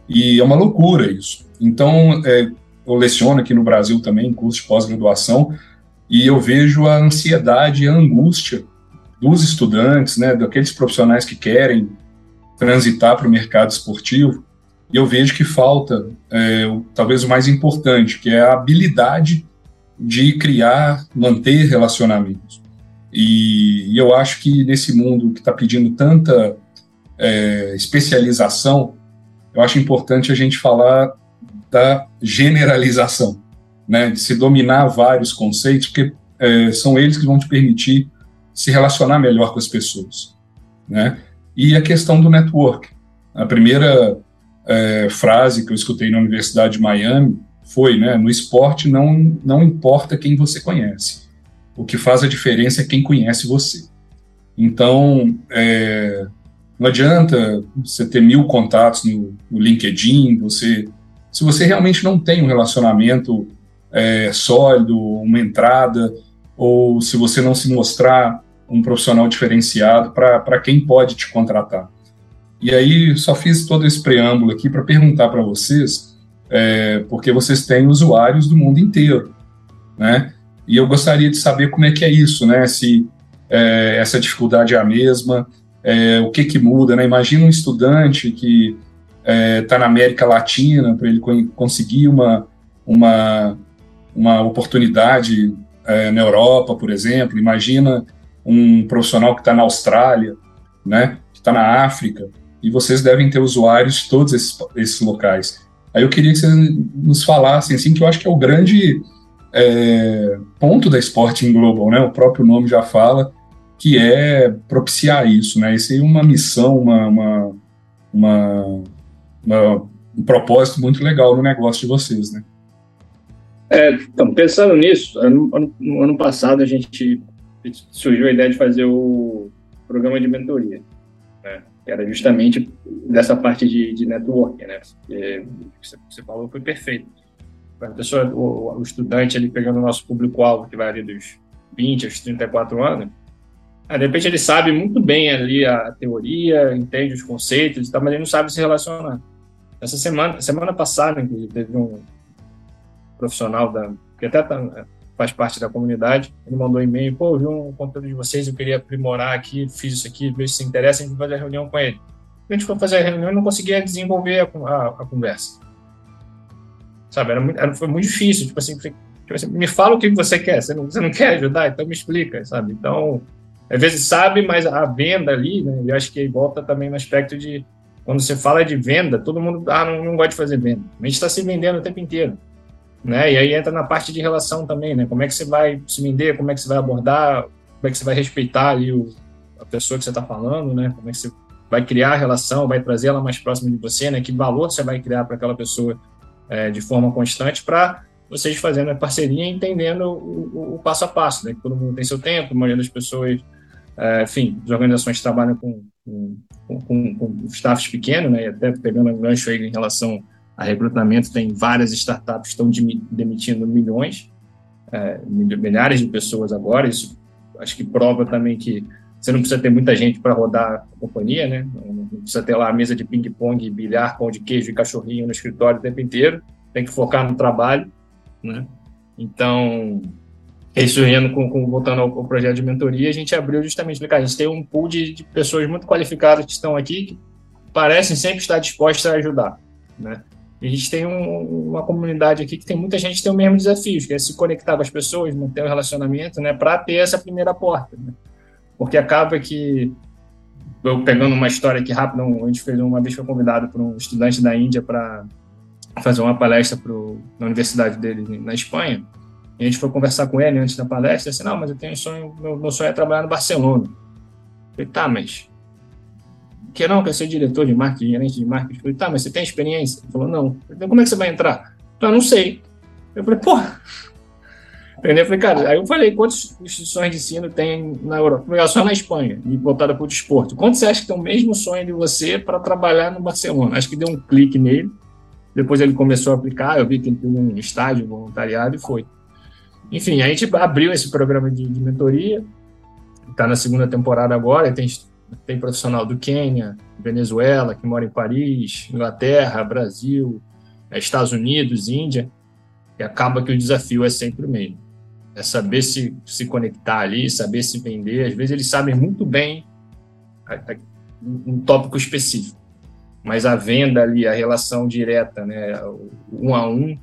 e é uma loucura isso. Então é, eu leciono aqui no Brasil também curso de pós-graduação e eu vejo a ansiedade a angústia dos estudantes, né, daqueles profissionais que querem transitar para o mercado esportivo, e eu vejo que falta, é, talvez o mais importante, que é a habilidade de criar, manter relacionamentos. E, e eu acho que nesse mundo que está pedindo tanta é, especialização, eu acho importante a gente falar da generalização. né, de se dominar vários conceitos, porque é, são eles que vão te permitir se relacionar melhor com as pessoas, né? E a questão do network. A primeira é, frase que eu escutei na Universidade de Miami foi, né, no esporte não, não importa quem você conhece, o que faz a diferença é quem conhece você. Então, é, não adianta você ter mil contatos no, no, LinkedIn, você, se você realmente não tem um relacionamento é, sólido, uma entrada, ou se você não se mostrar um profissional diferenciado para quem pode te contratar. E aí, só fiz todo esse preâmbulo aqui para perguntar para vocês, é, porque vocês têm usuários do mundo inteiro, né? E eu gostaria de saber como é que é isso, né? Se é, essa dificuldade é a mesma, é, o que que muda, né? Imagina um estudante que está é, na América Latina para ele conseguir uma, uma, uma oportunidade é, na Europa, por exemplo. Imagina um profissional que está na Austrália, né? Que está na África e vocês devem ter usuários de todos esses, esses locais. Aí eu queria que vocês nos falassem, assim, que eu acho que é o grande é, ponto da Sporting Global, né? O próprio nome já fala, que é propiciar isso, né? Isso é uma missão, uma, uma, uma, uma um propósito muito legal no negócio de vocês, né? É, então, pensando nisso, ano, ano, ano passado a gente surgiu a ideia de fazer o programa de mentoria era justamente dessa parte de, de networking, né? o que você falou foi perfeito. A pessoa, o, o estudante ali pegando o nosso público-alvo, que vai ali dos 20 aos 34 anos, de repente ele sabe muito bem ali a teoria, entende os conceitos, mas ele não sabe se relacionar. Essa semana, semana passada, inclusive, teve um profissional da, que até tá, faz parte da comunidade, ele mandou um e-mail, pô, eu vi um conteúdo de vocês, eu queria aprimorar aqui, fiz isso aqui, ver se interessa, a gente vai fazer a reunião com ele. A gente foi fazer a reunião e não conseguia desenvolver a, a, a conversa. Sabe, era muito, era, foi muito difícil, tipo assim, tipo assim, me fala o que você quer, você não, você não quer ajudar, então me explica, sabe? Então, às vezes sabe, mas a venda ali, né, eu acho que volta também no aspecto de, quando você fala de venda, todo mundo, ah, não, não gosta de fazer venda. A gente está se vendendo o tempo inteiro né? E aí entra na parte de relação também, né? Como é que você vai se vender, como é que você vai abordar, como é que você vai respeitar ali o, a pessoa que você está falando, né? Como é que você vai criar a relação, vai trazer ela mais próxima de você, né? Que valor você vai criar para aquela pessoa é, de forma constante para vocês fazendo a parceria e entendendo o, o, o, passo a passo, né? Que todo mundo tem seu tempo, a maioria das pessoas, é, enfim, as organizações trabalham com, com, com, com staffs pequenos, né? E até pegando um gancho aí em relação a recrutamento tem várias startups que estão demitindo milhões, é, milhares de pessoas agora. Isso acho que prova também que você não precisa ter muita gente para rodar a companhia, né? Não precisa ter lá a mesa de ping-pong, bilhar, pão de queijo e cachorrinho no escritório o tempo inteiro. Tem que focar no trabalho, né? Então, isso indo com, com, voltando ao, ao, projeto de mentoria, a gente abriu justamente, a gente tem um pool de, de pessoas muito qualificadas que estão aqui, que parecem sempre estar dispostas a ajudar, né? A gente tem um, uma comunidade aqui que tem muita gente que tem o mesmo desafio, que é se conectar com as pessoas, manter o relacionamento, né, para ter essa primeira porta. Né? Porque acaba que, eu pegando uma história aqui rápida, a gente fez uma vez foi convidado por um estudante da Índia para fazer uma palestra pro, na universidade dele na Espanha. E a gente foi conversar com ele antes da palestra, assim, não, mas eu tenho um sonho, meu, meu sonho é trabalhar no Barcelona. Eu falei, tá, mas que não, quer ser diretor de marketing, gerente de marketing. Falei, tá, mas você tem experiência? Ele falou, não. Então, como é que você vai entrar? Eu não sei. Eu falei, porra. Entendeu? Eu falei, cara, aí eu falei, quantas instituições de ensino tem na Europa? Eu falei, só na Espanha, voltada para o desporto. Quanto você acha que tem o mesmo sonho de você para trabalhar no Barcelona? Acho que deu um clique nele. Depois ele começou a aplicar, eu vi que ele teve um estágio, voluntariado e foi. Enfim, a gente abriu esse programa de, de mentoria, está na segunda temporada agora, tem tem profissional do Quênia, Venezuela, que mora em Paris, Inglaterra, Brasil, é, Estados Unidos, Índia, e acaba que o desafio é sempre o mesmo. É saber se, se conectar ali, saber se vender. Às vezes eles sabem muito bem um tópico específico, mas a venda ali, a relação direta, né, um a um,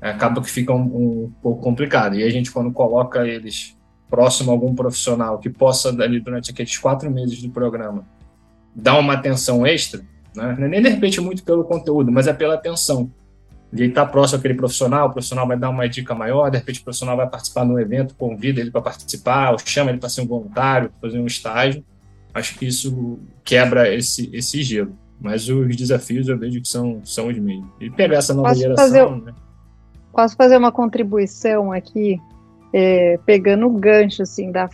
acaba que fica um, um pouco complicado. E a gente, quando coloca eles próximo a algum profissional que possa, ali, durante aqueles quatro meses do programa, dar uma atenção extra, né? É nem de repente muito pelo conteúdo, mas é pela atenção. ele está próximo àquele profissional, o profissional vai dar uma dica maior, de repente o profissional vai participar de um evento, convida ele para participar, ou chama ele para ser um voluntário, fazer um estágio. Acho que isso quebra esse, esse gelo. Mas os desafios eu vejo que são, são os mesmos. E pegar essa nova posso geração. Fazer, né? Posso fazer uma contribuição aqui, é, pegando o gancho assim, da,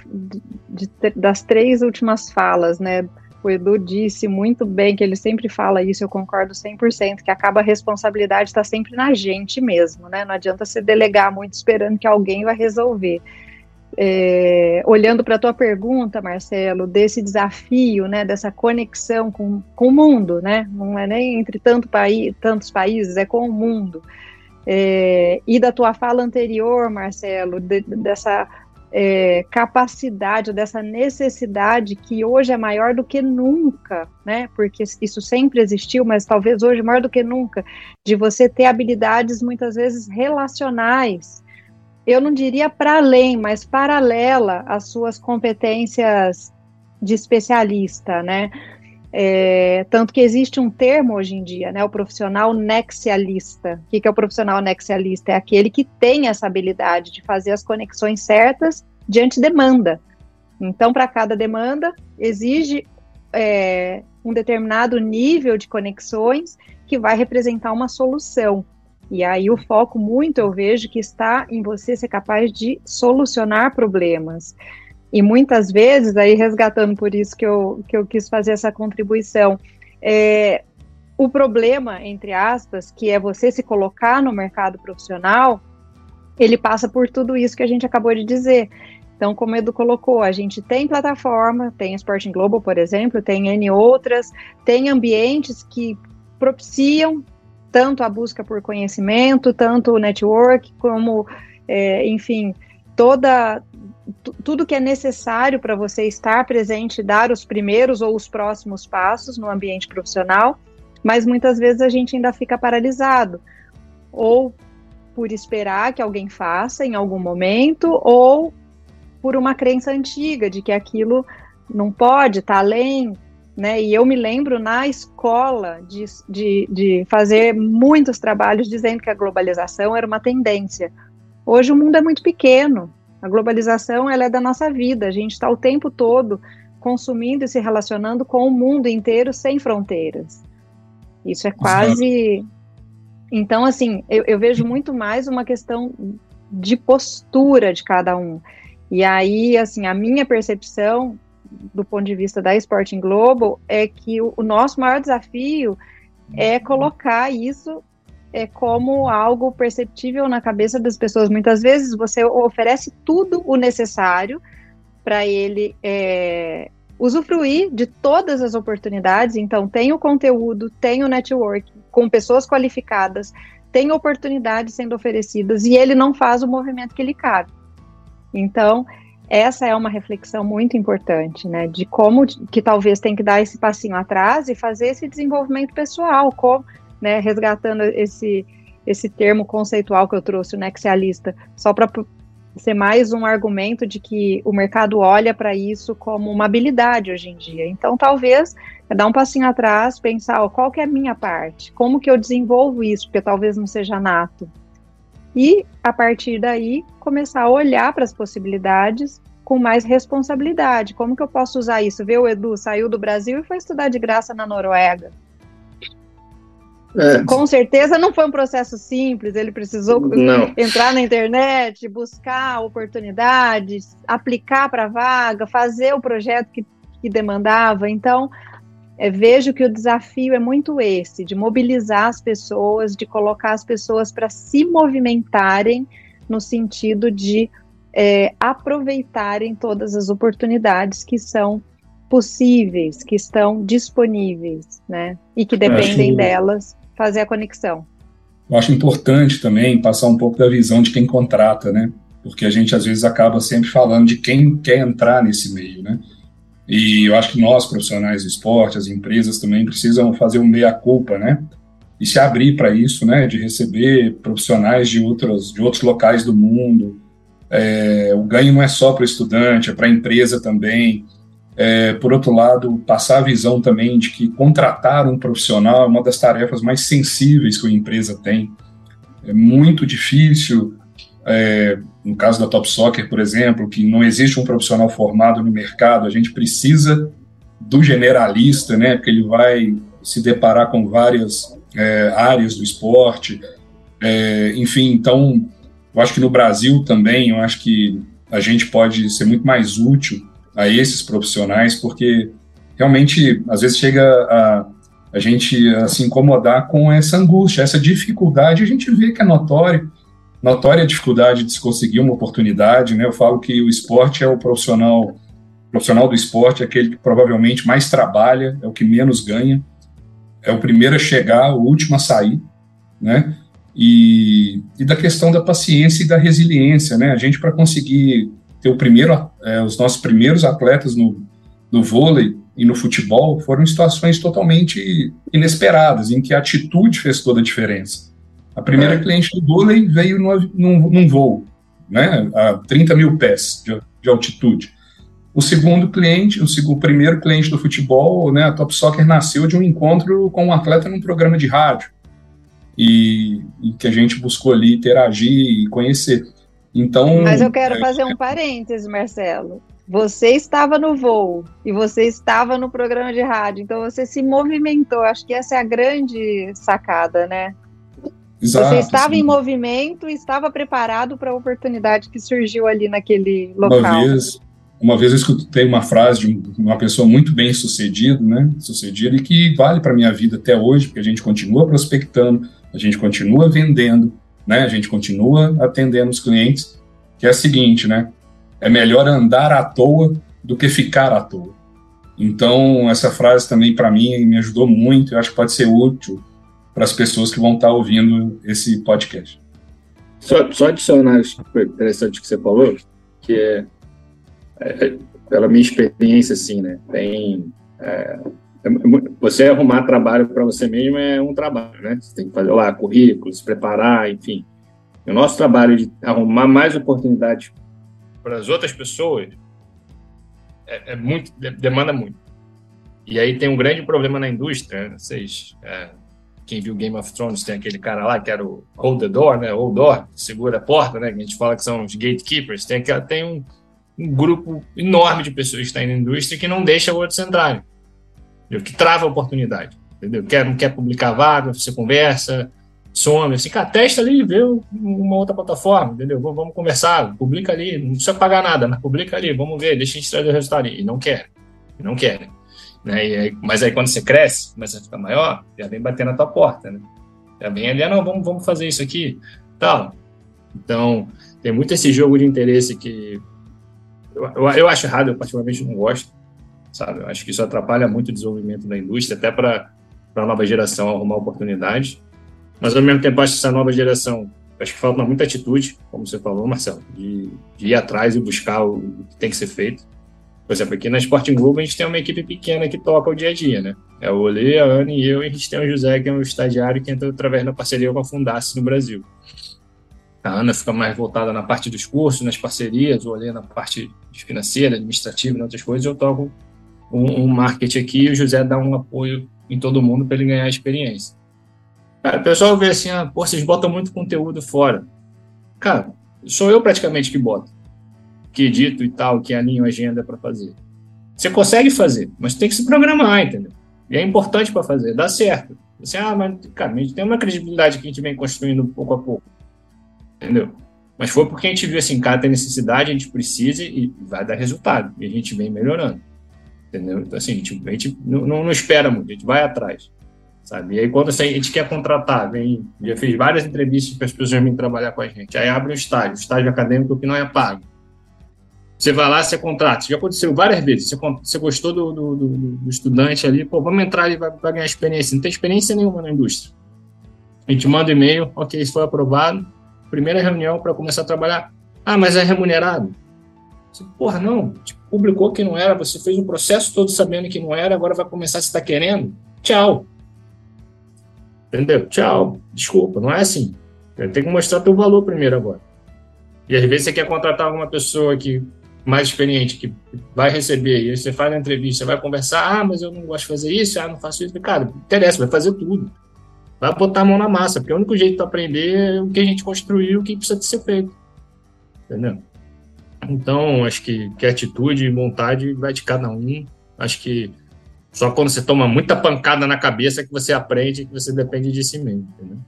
de, das três últimas falas, né? O Edu disse muito bem que ele sempre fala isso, eu concordo 100%, que acaba a responsabilidade está sempre na gente mesmo, né? Não adianta você delegar muito esperando que alguém vai resolver. É, olhando para a tua pergunta, Marcelo, desse desafio, né, dessa conexão com, com o mundo, né? Não é nem entre tanto paí tantos países, é com o mundo. É, e da tua fala anterior, Marcelo, de, dessa é, capacidade, dessa necessidade que hoje é maior do que nunca, né? Porque isso sempre existiu, mas talvez hoje maior do que nunca, de você ter habilidades muitas vezes relacionais. Eu não diria para além, mas paralela às suas competências de especialista, né? É, tanto que existe um termo hoje em dia, né, o profissional nexialista. O que, que é o profissional nexialista? É aquele que tem essa habilidade de fazer as conexões certas diante demanda. Então, para cada demanda, exige é, um determinado nível de conexões que vai representar uma solução. E aí o foco muito eu vejo que está em você ser capaz de solucionar problemas. E muitas vezes, aí resgatando por isso que eu, que eu quis fazer essa contribuição, é, o problema, entre aspas, que é você se colocar no mercado profissional, ele passa por tudo isso que a gente acabou de dizer. Então, como o Edu colocou, a gente tem plataforma, tem Sporting Global, por exemplo, tem N outras, tem ambientes que propiciam tanto a busca por conhecimento, tanto o network, como, é, enfim, toda, tudo que é necessário para você estar presente, dar os primeiros ou os próximos passos no ambiente profissional, mas muitas vezes a gente ainda fica paralisado, ou por esperar que alguém faça em algum momento, ou por uma crença antiga de que aquilo não pode, está além, né? E eu me lembro na escola de, de, de fazer muitos trabalhos dizendo que a globalização era uma tendência. Hoje o mundo é muito pequeno, a globalização ela é da nossa vida. A gente está o tempo todo consumindo e se relacionando com o mundo inteiro sem fronteiras. Isso é quase. Então, assim, eu, eu vejo muito mais uma questão de postura de cada um. E aí, assim, a minha percepção do ponto de vista da Sporting Global é que o, o nosso maior desafio é colocar isso é como algo perceptível na cabeça das pessoas. Muitas vezes você oferece tudo o necessário para ele é, usufruir de todas as oportunidades. Então, tem o conteúdo, tem o network com pessoas qualificadas, tem oportunidades sendo oferecidas e ele não faz o movimento que lhe cabe. Então, essa é uma reflexão muito importante, né, de como que talvez tem que dar esse passinho atrás e fazer esse desenvolvimento pessoal, como né, resgatando esse, esse termo conceitual que eu trouxe, o nexialista, só para ser mais um argumento de que o mercado olha para isso como uma habilidade hoje em dia. Então, talvez é dar um passinho atrás, pensar ó, qual que é a minha parte, como que eu desenvolvo isso, porque talvez não seja nato. E, a partir daí, começar a olhar para as possibilidades com mais responsabilidade. Como que eu posso usar isso? Ver o Edu saiu do Brasil e foi estudar de graça na Noruega. É. Com certeza não foi um processo simples, ele precisou não. entrar na internet, buscar oportunidades, aplicar para a vaga, fazer o projeto que, que demandava. Então, é, vejo que o desafio é muito esse, de mobilizar as pessoas, de colocar as pessoas para se movimentarem no sentido de é, aproveitarem todas as oportunidades que são possíveis, que estão disponíveis, né? E que dependem delas fazer a conexão. Eu acho importante também passar um pouco da visão de quem contrata, né? Porque a gente às vezes acaba sempre falando de quem quer entrar nesse meio, né? E eu acho que nós, profissionais do esporte, as empresas também precisam fazer um meia-culpa, né? E se abrir para isso, né? De receber profissionais de outros, de outros locais do mundo. É, o ganho não é só para o estudante, é para a empresa também. É, por outro lado, passar a visão também de que contratar um profissional é uma das tarefas mais sensíveis que uma empresa tem. é muito difícil. É, no caso da Top Soccer, por exemplo, que não existe um profissional formado no mercado, a gente precisa do generalista, né? Porque ele vai se deparar com várias é, áreas do esporte. É, enfim, então, eu acho que no Brasil também, eu acho que a gente pode ser muito mais útil a esses profissionais, porque realmente, às vezes, chega a, a gente a se incomodar com essa angústia, essa dificuldade, a gente vê que é notório, notória a dificuldade de se conseguir uma oportunidade, né? Eu falo que o esporte é o profissional, profissional do esporte é aquele que provavelmente mais trabalha, é o que menos ganha, é o primeiro a chegar, o último a sair, né? E, e da questão da paciência e da resiliência, né? A gente para conseguir ter o primeiro, é, os nossos primeiros atletas no, no vôlei e no futebol foram situações totalmente inesperadas, em que a atitude fez toda a diferença. A primeira é. cliente do vôlei veio num, num voo, né, a 30 mil pés de, de altitude. O segundo cliente, o, segundo, o primeiro cliente do futebol, né, a Top Soccer nasceu de um encontro com um atleta num programa de rádio e, e que a gente buscou ali interagir e conhecer. Então, mas eu quero é, fazer um parênteses, Marcelo. Você estava no voo e você estava no programa de rádio, então você se movimentou. Acho que essa é a grande sacada, né? Exato, você estava sim. em movimento e estava preparado para a oportunidade que surgiu ali naquele local. Uma vez, uma vez eu escutei uma frase de uma pessoa muito bem sucedida, né? Sucedida e que vale para minha vida até hoje, porque a gente continua prospectando, a gente continua vendendo, né? A gente continua atendendo os clientes, que é a seguinte, né? É melhor andar à toa do que ficar à toa. Então, essa frase também para mim me ajudou muito, eu acho que pode ser útil para as pessoas que vão estar tá ouvindo esse podcast. Só, só adicionar interessante que você falou, que é, é pela minha experiência, assim, né? Tem, é, é você arrumar trabalho para você mesmo é um trabalho, né? Você tem que fazer lá currículo, se preparar, enfim. O nosso trabalho de arrumar mais oportunidades para as outras pessoas é, é, muito demanda muito. E aí tem um grande problema na indústria. Né? Vocês, é, quem viu Game of Thrones tem aquele cara lá que era o Hold the Door, né? Hold Door, segura a porta, né? Que a gente fala que são os gatekeepers. Tem, tem um, um grupo enorme de pessoas que estão na indústria que não deixa outros entrarem. Que trava a oportunidade. Entendeu? Quer, não quer publicar vaga, você conversa, some, assim, testa ali vê uma outra plataforma, entendeu? Vamos conversar, publica ali, não precisa pagar nada, mas publica ali, vamos ver, deixa a gente trazer o resultado. E não quer, não querem. Né? Aí, mas aí quando você cresce, começa a ficar maior, já vem bater na tua porta, né? Já vem ali, ah, não, vamos, vamos fazer isso aqui, tal. Então, tem muito esse jogo de interesse que eu, eu, eu acho errado, eu particularmente não gosto, sabe? Eu acho que isso atrapalha muito o desenvolvimento da indústria, até para a nova geração arrumar oportunidade. Mas, ao mesmo tempo, acho que essa nova geração, acho que falta muita atitude, como você falou, Marcelo, de, de ir atrás e buscar o, o que tem que ser feito. Por exemplo, aqui na Sporting Globo a gente tem uma equipe pequena que toca o dia a dia, né? É o Olê, a Ana e eu, e a gente tem o José, que é um estagiário que entra através da parceria com a Fundasse no Brasil. A Ana fica mais voltada na parte dos cursos, nas parcerias, o Olê na parte financeira, administrativa e outras coisas. Eu toco um, um marketing aqui e o José dá um apoio em todo mundo para ele ganhar experiência. Cara, o pessoal vê assim, ah, pô, vocês botam muito conteúdo fora. Cara, sou eu praticamente que boto, que edito e tal, que alinho a agenda para fazer. Você consegue fazer, mas tem que se programar, entendeu? E é importante para fazer, dá certo. Você, ah, mas, cara, a gente tem uma credibilidade que a gente vem construindo pouco a pouco. Entendeu? Mas foi porque a gente viu assim, cara, tem necessidade, a gente precisa e vai dar resultado. E a gente vem melhorando. Entendeu? Então, assim, a gente, a gente não, não, espera muito, a gente vai atrás sabe? E aí quando assim, a gente quer contratar, vem, já fiz várias entrevistas para as pessoas virem trabalhar com a gente, aí abre um estágio, estágio acadêmico que não é pago. Você vai lá, você contrata. Já aconteceu várias vezes. Você, você gostou do, do, do, do, estudante ali, pô, vamos entrar ali, vai, vai ganhar experiência. Não tem experiência nenhuma na indústria. A gente manda um e-mail, ok, isso foi aprovado. Primeira reunião para começar a trabalhar. Ah, mas é remunerado? Você, porra, não. Tipo, publicou que não era, você fez o processo todo sabendo que não era, agora vai começar se está querendo. Tchau. Entendeu? Tchau. Desculpa, não é assim. Tem que mostrar teu valor primeiro agora. E às vezes você quer contratar alguma pessoa que mais experiente, que vai receber, e você faz a entrevista, vai conversar, ah, mas eu não gosto de fazer isso, ah, não faço isso. Cara, interessa, vai fazer tudo. Vai botar a mão na massa, porque o único jeito de aprender é o que a gente construiu, o que precisa de ser feito. Entendeu? Então, acho que, que atitude e vontade vai de cada um. Acho que só quando você toma muita pancada na cabeça que você aprende que você depende de si mesmo, entendeu?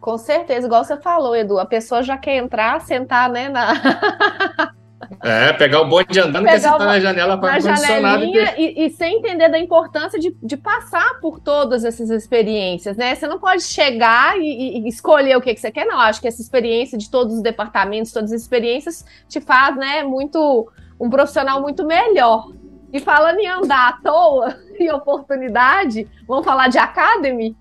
Com certeza, igual você falou, Edu, a pessoa já quer entrar, sentar, né, na... É, pegar o bonde andando, quer sentar na janela para ar e, e, sem entender da importância de, de passar por todas essas experiências, né? Você não pode chegar e, e, escolher o que, que você quer, não. Acho que essa experiência de todos os departamentos, todas as experiências, te faz, né, muito um profissional muito melhor. E falando em andar à toa e oportunidade, vamos falar de Academy?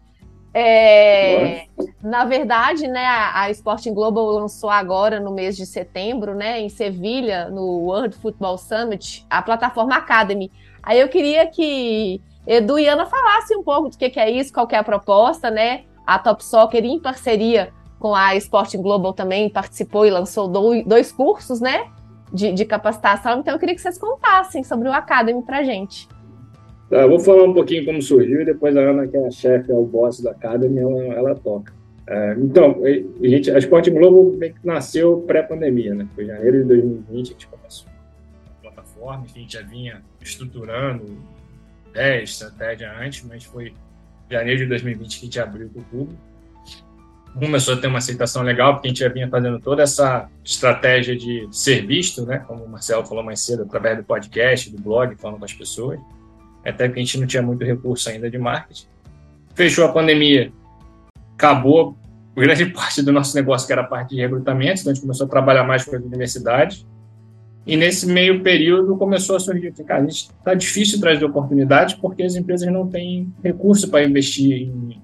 É, na verdade, né, a, Sporting Global lançou agora no mês de setembro, né, em Sevilha, no World Football Summit, a plataforma Academy. Aí eu queria que Edu e Ana falassem um pouco do que, que é isso, qual é a proposta, né? A Top Soccer, em parceria com a Sporting Global, também participou e lançou dois cursos, né? De, de capacitação. Então eu queria que vocês contassem sobre o Academy para gente. Tá, vou falar um pouquinho como surgiu e depois a Ana, que é a chefe, é o boss da Academy, ela, ela toca. É, então, a, gente, a Sport Globo nasceu pré-pandemia, né? Foi janeiro de 2020 a gente começou a plataforma, que a gente já vinha estruturando 10, estratégia antes, mas foi janeiro de 2020 que a gente abriu para o público. Começou a ter uma aceitação legal, porque a gente já vinha fazendo toda essa estratégia de ser visto, né? Como o Marcelo falou mais cedo, através do podcast, do blog, falando com as pessoas até porque a gente não tinha muito recurso ainda de marketing. Fechou a pandemia, acabou grande parte do nosso negócio, que era a parte de recrutamento, então a gente começou a trabalhar mais com as universidades. E nesse meio período começou a surgir, cara, a gente está difícil trazer oportunidades porque as empresas não têm recurso para investir em,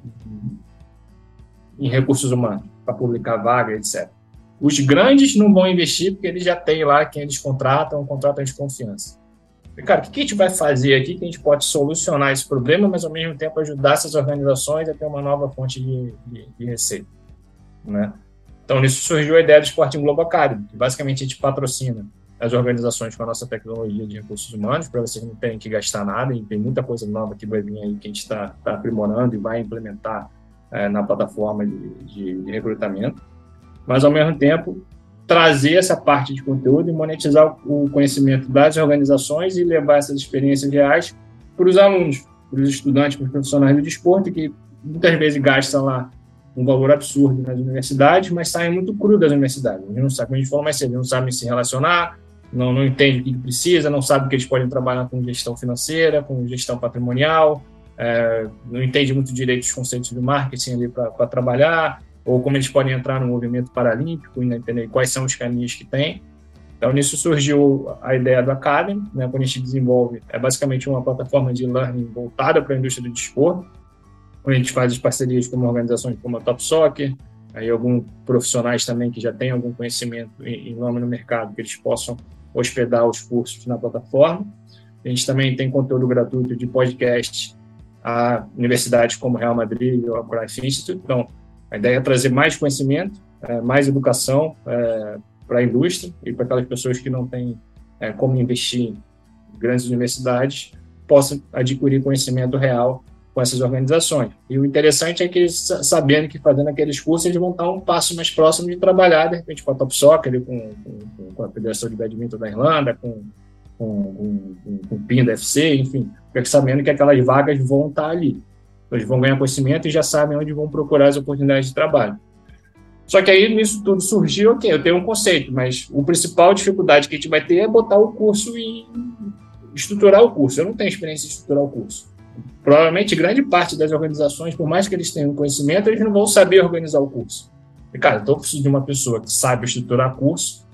em, em recursos humanos, para publicar vaga, etc. Os grandes não vão investir porque eles já têm lá quem eles contratam, contrato de confiança cara, o que a gente vai fazer aqui que a gente pode solucionar esse problema, mas ao mesmo tempo ajudar essas organizações a ter uma nova fonte de, de, de receita, né? Então, nisso surgiu a ideia do Sporting Global Academy, que basicamente a gente patrocina as organizações com a nossa tecnologia de recursos humanos, para vocês não terem que gastar nada, e tem muita coisa nova que vai vir aí que a gente está tá aprimorando e vai implementar é, na plataforma de, de, de recrutamento. Mas, ao mesmo tempo, trazer essa parte de conteúdo e monetizar o conhecimento das organizações e levar essas experiências reais para os alunos, para os estudantes, para os profissionais do desporto, que muitas vezes gastam lá um valor absurdo nas universidades, mas saem muito cru das universidades. Gente não sabe, como a gente falou mais cedo, não sabem se relacionar, não, não entende o que precisa, não sabe que eles podem trabalhar com gestão financeira, com gestão patrimonial, é, não entende muito direito os conceitos do marketing ali para trabalhar, ou como eles podem entrar no movimento paralímpico, né, entender quais são os caminhos que tem. Então, nisso surgiu a ideia do Academy, né, quando a gente desenvolve, é basicamente uma plataforma de learning voltada para a indústria do desporto, onde a gente faz as parcerias com organizações como a Top Soccer, aí alguns profissionais também que já têm algum conhecimento em nome no mercado, que eles possam hospedar os cursos na plataforma. A gente também tem conteúdo gratuito de podcast a universidades como Real Madrid ou a Cruyff Institute. Então, a ideia é trazer mais conhecimento, é, mais educação é, para a indústria e para aquelas pessoas que não têm é, como investir em grandes universidades possam adquirir conhecimento real com essas organizações. E o interessante é que eles, sabendo que fazendo aqueles cursos, eles vão estar um passo mais próximo de trabalhar, de repente, com a Top Soccer, com, com, com a Federação de Badminton da Irlanda, com, com, com, com o PIN da FC, enfim, sabendo que aquelas vagas vão estar ali. Eles vão ganhar conhecimento e já sabem onde vão procurar as oportunidades de trabalho. Só que aí nisso tudo surgiu, ok, eu tenho um conceito, mas o principal dificuldade que a gente vai ter é botar o curso e estruturar o curso. Eu não tenho experiência em estruturar o curso. Provavelmente grande parte das organizações, por mais que eles tenham conhecimento, eles não vão saber organizar o curso. E, cara, então eu preciso de uma pessoa que saiba estruturar curso,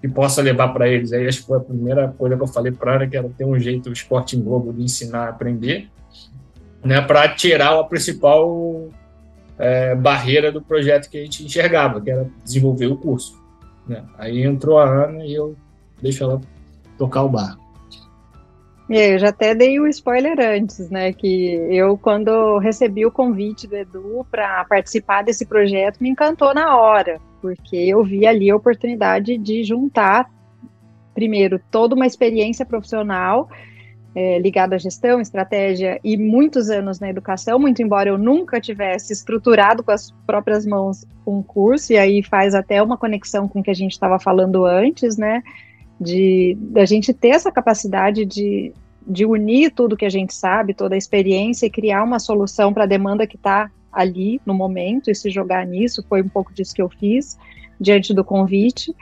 que possa levar para eles. Aí acho que foi a primeira coisa que eu falei para ela, que era ter um jeito, o esporte em Globo, de ensinar a aprender né, para tirar a principal é, barreira do projeto que a gente enxergava, que era desenvolver o curso. Né? Aí entrou a Ana e eu deixo ela tocar o barco. Eu já até dei o um spoiler antes, né? Que eu, quando recebi o convite do Edu para participar desse projeto, me encantou na hora, porque eu vi ali a oportunidade de juntar, primeiro, toda uma experiência profissional é, ligado à gestão, estratégia e muitos anos na educação, muito embora eu nunca tivesse estruturado com as próprias mãos um curso, e aí faz até uma conexão com o que a gente estava falando antes, né? De a gente ter essa capacidade de, de unir tudo que a gente sabe, toda a experiência e criar uma solução para a demanda que está ali no momento e se jogar nisso, foi um pouco disso que eu fiz diante do convite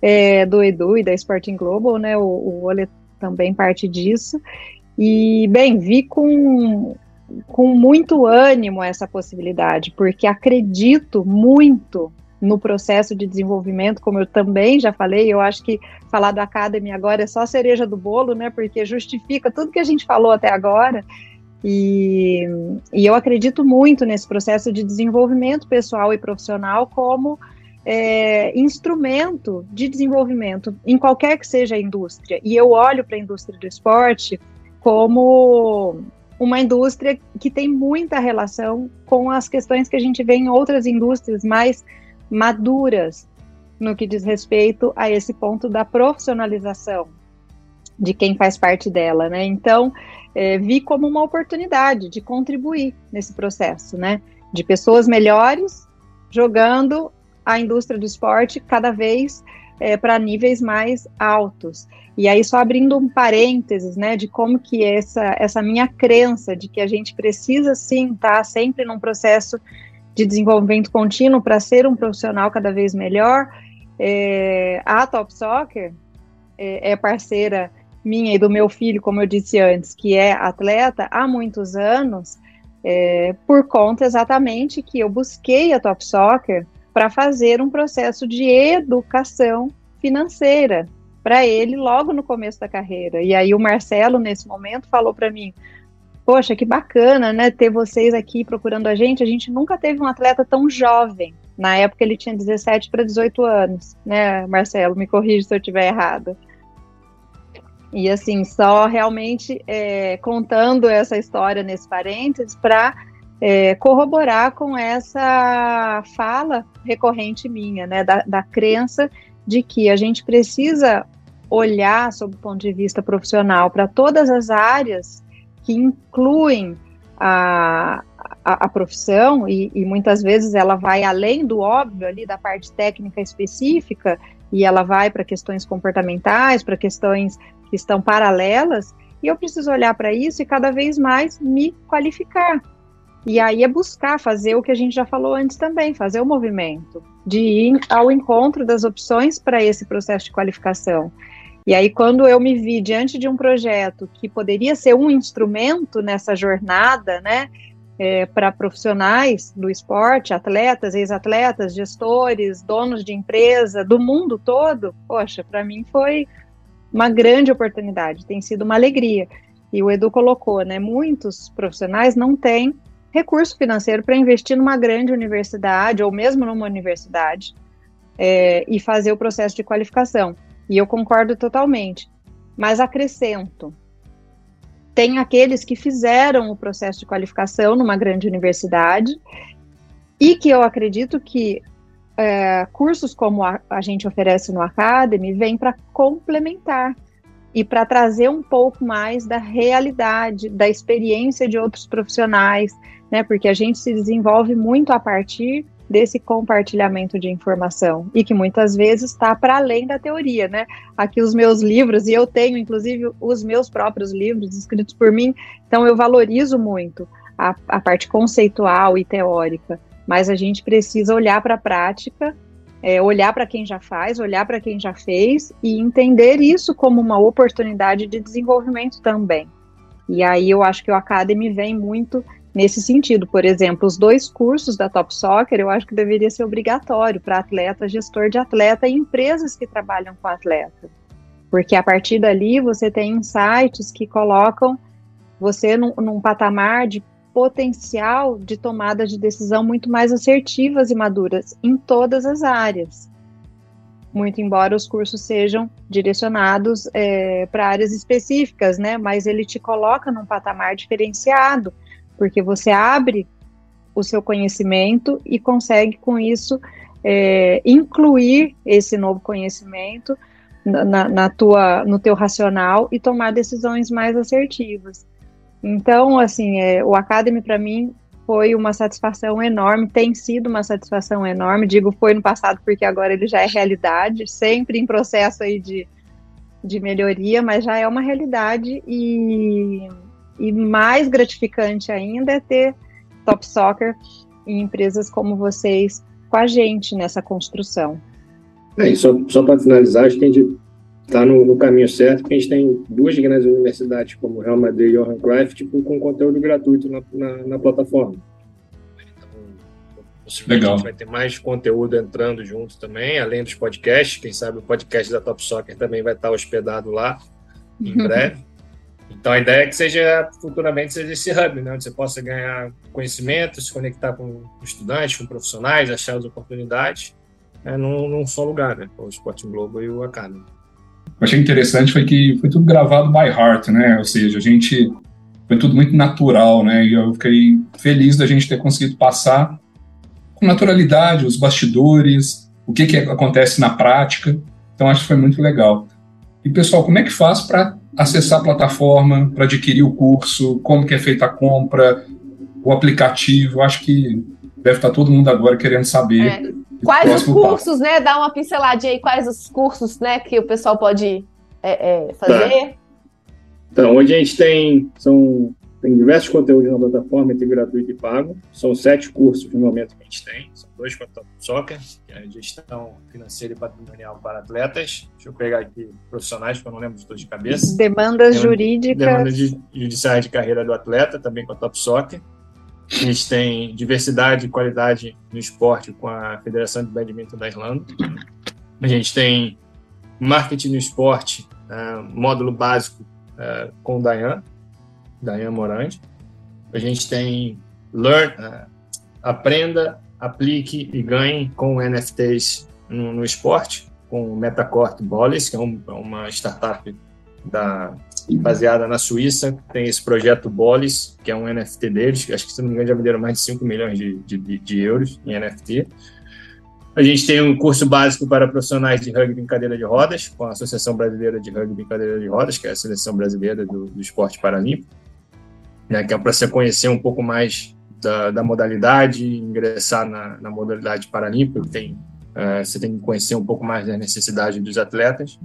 é, do Edu e da Sporting Global, né? O, o Ole também parte disso. E, bem, vi com, com muito ânimo essa possibilidade, porque acredito muito no processo de desenvolvimento, como eu também já falei, eu acho que falar do Academy agora é só a cereja do bolo, né? Porque justifica tudo que a gente falou até agora. E, e eu acredito muito nesse processo de desenvolvimento pessoal e profissional como é, instrumento de desenvolvimento em qualquer que seja a indústria. E eu olho para a indústria do esporte como uma indústria que tem muita relação com as questões que a gente vê em outras indústrias mais maduras no que diz respeito a esse ponto da profissionalização de quem faz parte dela, né? Então, é, vi como uma oportunidade de contribuir nesse processo, né? De pessoas melhores jogando a indústria do esporte cada vez é, para níveis mais altos. E aí, só abrindo um parênteses, né, de como que essa, essa minha crença de que a gente precisa sim estar tá sempre num processo de desenvolvimento contínuo para ser um profissional cada vez melhor, é, a Top Soccer é, é parceira minha e do meu filho, como eu disse antes, que é atleta há muitos anos, é, por conta exatamente que eu busquei a Top Soccer para fazer um processo de educação financeira para ele logo no começo da carreira. E aí o Marcelo, nesse momento, falou para mim: Poxa, que bacana, né? Ter vocês aqui procurando a gente. A gente nunca teve um atleta tão jovem. Na época ele tinha 17 para 18 anos, né, Marcelo? Me corrija se eu estiver errada. E assim, só realmente é, contando essa história nesse parênteses para é, corroborar com essa fala recorrente minha, né, da, da crença de que a gente precisa olhar sob o ponto de vista profissional para todas as áreas que incluem a, a, a profissão e, e, muitas vezes ela vai além do óbvio ali da parte técnica específica e ela vai para questões comportamentais, para questões que estão paralelas e eu preciso olhar para isso e cada vez mais me qualificar, e aí é buscar fazer o que a gente já falou antes também, fazer o movimento, de ir ao encontro das opções para esse processo de qualificação. E aí, quando eu me vi diante de um projeto que poderia ser um instrumento nessa jornada, né, é, para profissionais do esporte, atletas, ex-atletas, gestores, donos de empresa, do mundo todo, poxa, para mim foi uma grande oportunidade, tem sido uma alegria. E o Edu colocou, né, muitos profissionais não têm recurso financeiro para investir numa grande universidade ou mesmo numa universidade é, e fazer o processo de qualificação. E eu concordo totalmente. Mas acrescento: tem aqueles que fizeram o processo de qualificação numa grande universidade e que eu acredito que é, cursos como a, a gente oferece no Academy vêm para complementar e para trazer um pouco mais da realidade, da experiência de outros profissionais, né? Porque a gente se desenvolve muito a partir desse compartilhamento de informação e que muitas vezes está para além da teoria, né? Aqui os meus livros e eu tenho inclusive os meus próprios livros escritos por mim, então eu valorizo muito a, a parte conceitual e teórica, mas a gente precisa olhar para a prática, é, olhar para quem já faz, olhar para quem já fez e entender isso como uma oportunidade de desenvolvimento também. E aí eu acho que o Academy vem muito nesse sentido. Por exemplo, os dois cursos da Top Soccer eu acho que deveria ser obrigatório para atleta, gestor de atleta e empresas que trabalham com atleta. Porque a partir dali você tem insights que colocam você num, num patamar de potencial de tomada de decisão muito mais assertivas e maduras em todas as áreas. Muito embora os cursos sejam direcionados é, para áreas específicas, né? Mas ele te coloca num patamar diferenciado porque você abre o seu conhecimento e consegue com isso é, incluir esse novo conhecimento na, na, tua, no teu racional e tomar decisões mais assertivas. Então, assim, é, o Academy para mim foi uma satisfação enorme, tem sido uma satisfação enorme. Digo foi no passado porque agora ele já é realidade, sempre em processo aí de, de melhoria, mas já é uma realidade e, e mais gratificante ainda é ter Top Soccer e empresas como vocês com a gente nessa construção. É, só, só para finalizar, acho que a gente está no, no, caminho certo, porque a gente tem duas grandes universidades, como Real Madrid e Johan Cruyff, tipo, com conteúdo gratuito na, na, na plataforma. Então, possivelmente Legal. a gente vai ter mais conteúdo entrando junto também, além dos podcasts. Quem sabe o podcast da Top Soccer também vai estar hospedado lá em breve. Então a ideia é que seja futuramente seja esse hub, né, onde você possa ganhar conhecimento, se conectar com estudantes, com profissionais, achar as oportunidades é, num, num só lugar, né, o Sporting Globo e o Academy. Eu achei interessante foi que foi tudo gravado by heart, né? Ou seja, a gente foi tudo muito natural, né? E eu fiquei feliz da gente ter conseguido passar com naturalidade os bastidores, o que, que acontece na prática. Então acho que foi muito legal. E pessoal, como é que faz para acessar a plataforma, para adquirir o curso, como que é feita a compra, o aplicativo? Acho que deve estar todo mundo agora querendo saber. É. Quais os cursos, passo. né? Dá uma pinceladinha aí, quais os cursos, né, que o pessoal pode é, é, fazer. Tá. Então, hoje a gente tem, são, tem diversos conteúdos na plataforma, entre gratuito e pago. São sete cursos no momento que a gente tem. Dois para Top Soccer, que é a gestão financeira e patrimonial para atletas. Deixa eu pegar aqui profissionais, porque eu não lembro de todos de cabeça. Demandas jurídicas. Demandas de, judiciais de carreira do atleta, também com a Top Soccer. A gente tem diversidade e qualidade no esporte com a Federação de Badminton da Irlanda. A gente tem marketing no esporte, uh, módulo básico uh, com o Dayan, Dayan Morandi. A gente tem Learn, uh, aprenda, aplique e ganhe com NFTs no, no esporte, com o Metacorp Bolles, que é um, uma startup da baseada na Suíça, tem esse projeto Bolis, que é um NFT deles, acho que se não me engano já venderam mais de 5 milhões de, de, de euros em NFT. A gente tem um curso básico para profissionais de rugby em cadeira de rodas, com a Associação Brasileira de Rugby em Cadeira de Rodas, que é a seleção brasileira do, do esporte paralímpico, né, que é para você conhecer um pouco mais da, da modalidade, ingressar na, na modalidade paralímpica, tem, uh, você tem que conhecer um pouco mais da necessidade dos atletas.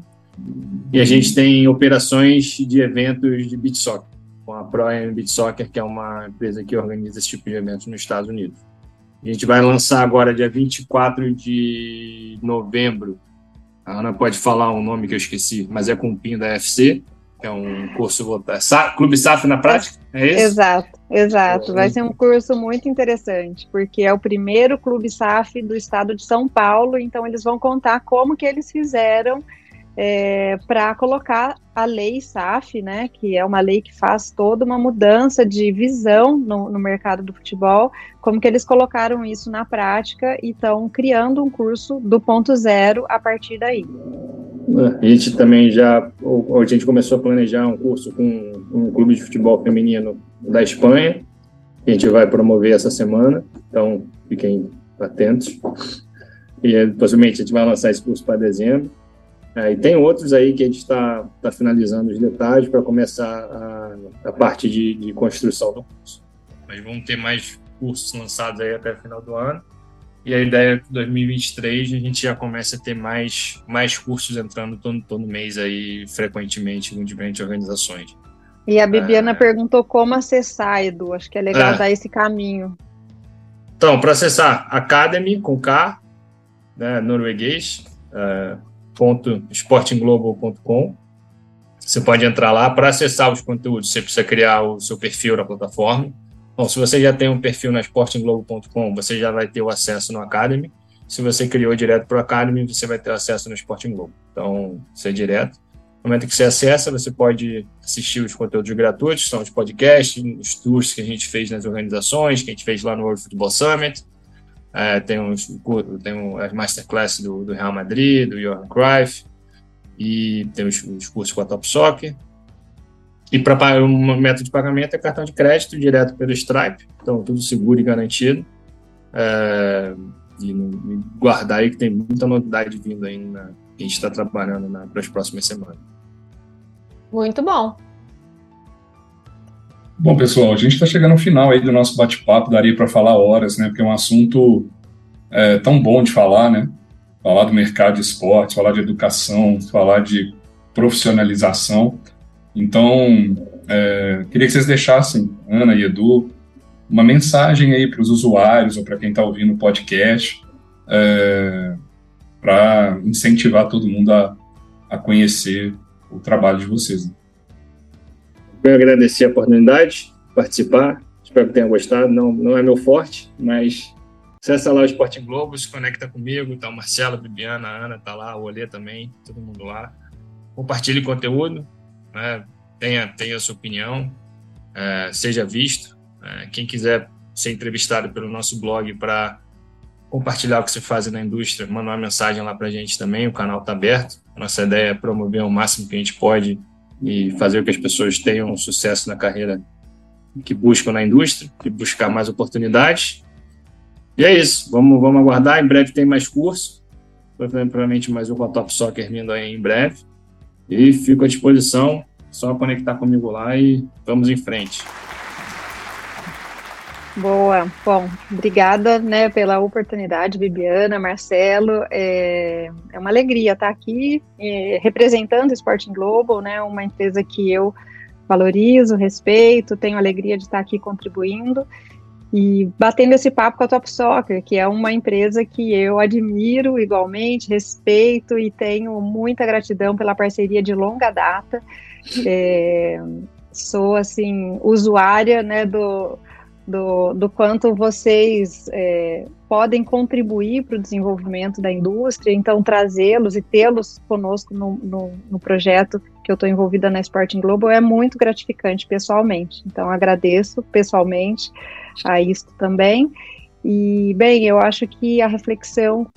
E a gente tem operações de eventos de beach soccer, com a Pro Beach Soccer, que é uma empresa que organiza esse tipo de eventos nos Estados Unidos. A gente vai lançar agora, dia 24 de novembro. A Ana pode falar um nome que eu esqueci, mas é com o PIN da FC, que é um curso voltado. Clube SAF na prática? É isso? Exato, exato. Vai ser um curso muito interessante, porque é o primeiro Clube SAF do estado de São Paulo, então eles vão contar como que eles fizeram é, para colocar a lei SAF, né, que é uma lei que faz toda uma mudança de visão no, no mercado do futebol, como que eles colocaram isso na prática e estão criando um curso do ponto zero a partir daí. É, a gente também já, a gente começou a planejar um curso com um clube de futebol feminino da Espanha, que a gente vai promover essa semana, então fiquem atentos. E possivelmente a gente vai lançar esse curso para dezembro. É, e tem outros aí que a gente está tá finalizando os detalhes para começar a, a parte de, de, construção do curso. Mas vamos ter mais cursos lançados aí até o final do ano. E a ideia é que 2023 a gente já comece a ter mais, mais cursos entrando todo, todo mês aí, frequentemente, em diferentes organizações. E a Bibiana é... perguntou como acessar, Edu. Acho que é legal é. dar esse caminho. Então, para acessar Academy com K, né, norueguês, uh, www.sportingglobal.com. Você pode entrar lá para acessar os conteúdos. Você precisa criar o seu perfil na plataforma. Bom, se você já tem um perfil na sportingglobal.com, você já vai ter o acesso no Academy. Se você criou direto para o Academy, você vai ter acesso no Sporting Globo. Então, isso é direto. No momento que você acessa, você pode assistir os conteúdos gratuitos, são os podcasts, os tours que a gente fez nas organizações, que a gente fez lá no World Football Summit. É, tem, uns, tem as masterclass do, do, Real Madrid, do Johan Cruyff, e tem os, os cursos com a Top Soccer. E para um método de pagamento é cartão de crédito direto pelo Stripe, então tudo seguro e garantido. É, e, e, guardar aí que tem muita novidade vindo aí na, que a gente está trabalhando para as próximas semanas. Muito bom. Bom, pessoal, a gente está chegando ao final aí do nosso bate-papo, daria para falar horas, né? Porque é um assunto é, tão bom de falar, né? Falar do mercado de esportes, falar de educação, falar de profissionalização. Então, é, queria que vocês deixassem, Ana e Edu, uma mensagem aí para os usuários ou para quem está ouvindo o podcast, é, para incentivar todo mundo a, a conhecer o trabalho de vocês. Né? Eu agradecer a oportunidade de participar. Espero que tenham gostado. Não, não é meu forte, mas acessa lá o Sporting Globo, se conecta comigo. Tá o Marcelo, a Bibiana, a Ana tá lá, o Olê também, todo mundo lá. Compartilhe conteúdo, né? tenha, tenha a sua opinião, é, seja visto. É, quem quiser ser entrevistado pelo nosso blog para compartilhar o que se faz na indústria, manda uma mensagem lá para a gente também, o canal está aberto. Nossa ideia é promover o máximo que a gente pode e fazer com que as pessoas tenham sucesso na carreira que buscam na indústria e buscar mais oportunidades. E é isso, vamos, vamos aguardar. Em breve tem mais curso, provavelmente mais um com a Top Soccer vindo aí em breve. E fico à disposição, só conectar comigo lá e vamos em frente. Boa, bom, obrigada né, pela oportunidade, Bibiana, Marcelo. É, é uma alegria estar aqui é, representando o Sporting Global, né, uma empresa que eu valorizo, respeito, tenho alegria de estar aqui contribuindo e batendo esse papo com a Top Soccer, que é uma empresa que eu admiro igualmente, respeito e tenho muita gratidão pela parceria de longa data. É, sou assim usuária né, do do, do quanto vocês é, podem contribuir para o desenvolvimento da indústria, então trazê-los e tê-los conosco no, no, no, projeto que eu estou envolvida na Sporting Global é muito gratificante pessoalmente. Então agradeço pessoalmente a isso também. E, bem, eu acho que a reflexão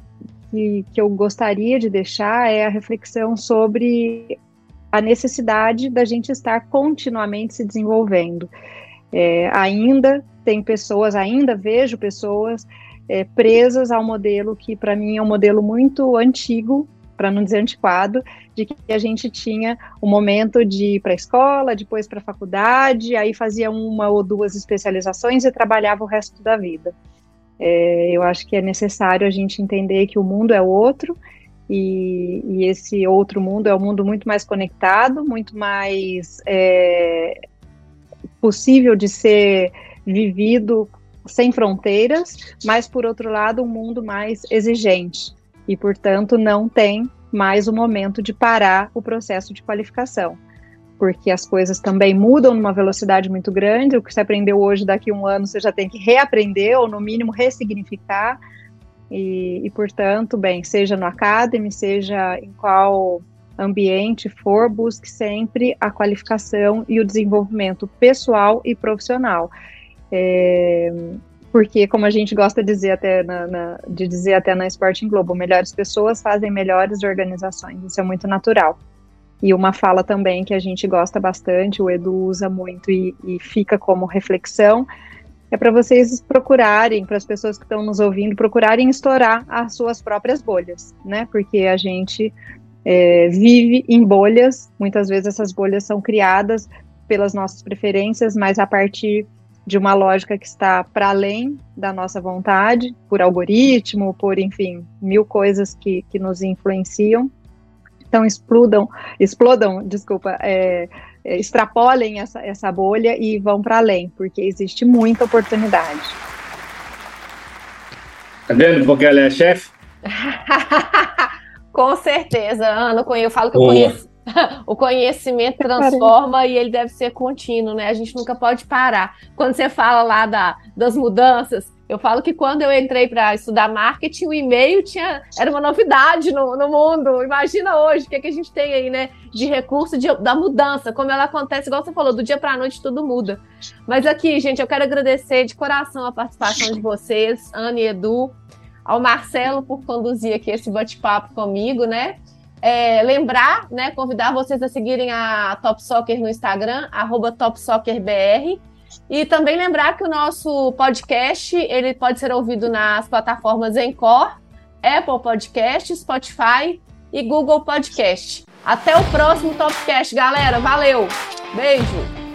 que, que eu gostaria de deixar é a reflexão sobre a necessidade da gente estar continuamente se desenvolvendo. É, ainda tem pessoas, ainda vejo pessoas é, presas ao modelo que, para mim, é um modelo muito antigo, para não dizer antiquado, de que a gente tinha o um momento de ir para a escola, depois para a faculdade, aí fazia uma ou duas especializações e trabalhava o resto da vida. É, eu acho que é necessário a gente entender que o mundo é outro e, e esse outro mundo é um mundo muito mais conectado, muito mais é, possível de ser vivido sem fronteiras, mas por outro lado, um mundo mais exigente e, portanto, não tem mais o momento de parar o processo de qualificação, porque as coisas também mudam numa velocidade muito grande. O que você aprendeu hoje, daqui a um ano, você já tem que reaprender ou, no mínimo, ressignificar. E, e portanto, bem, seja no Academy, seja em qual ambiente for, busque sempre a qualificação e o desenvolvimento pessoal e profissional. É, porque, como a gente gosta de dizer até na, na, de dizer até na Sporting Globo, melhores pessoas fazem melhores organizações. Isso é muito natural. E uma fala também que a gente gosta bastante, o Edu usa muito e, e fica como reflexão, é para vocês procurarem, para as pessoas que estão nos ouvindo, procurarem estourar as suas próprias bolhas, né? Porque a gente é, vive em bolhas, muitas vezes essas bolhas são criadas pelas nossas preferências, mas a partir de uma lógica que está para além da nossa vontade, por algoritmo, por, enfim, mil coisas que, que nos influenciam. Então, explodam, explodam, desculpa, é, é, extrapolem essa, essa bolha e vão para além, porque existe muita oportunidade. Tá vendo porque ela é chefe? Com certeza, Ana, eu falo que eu conheço o conhecimento transforma e ele deve ser contínuo, né? A gente nunca pode parar. Quando você fala lá da, das mudanças, eu falo que quando eu entrei para estudar marketing, o e-mail tinha, era uma novidade no, no mundo. Imagina hoje o que, é que a gente tem aí, né? De recurso de, da mudança, como ela acontece, igual você falou, do dia para a noite tudo muda. Mas aqui, gente, eu quero agradecer de coração a participação de vocês, Ana e Edu, ao Marcelo por conduzir aqui esse bate-papo comigo, né? É, lembrar, né, convidar vocês a seguirem a Top Soccer no Instagram, TopSoccerBR. E também lembrar que o nosso podcast ele pode ser ouvido nas plataformas Encore, Apple Podcast, Spotify e Google Podcast. Até o próximo Topcast, galera. Valeu! Beijo!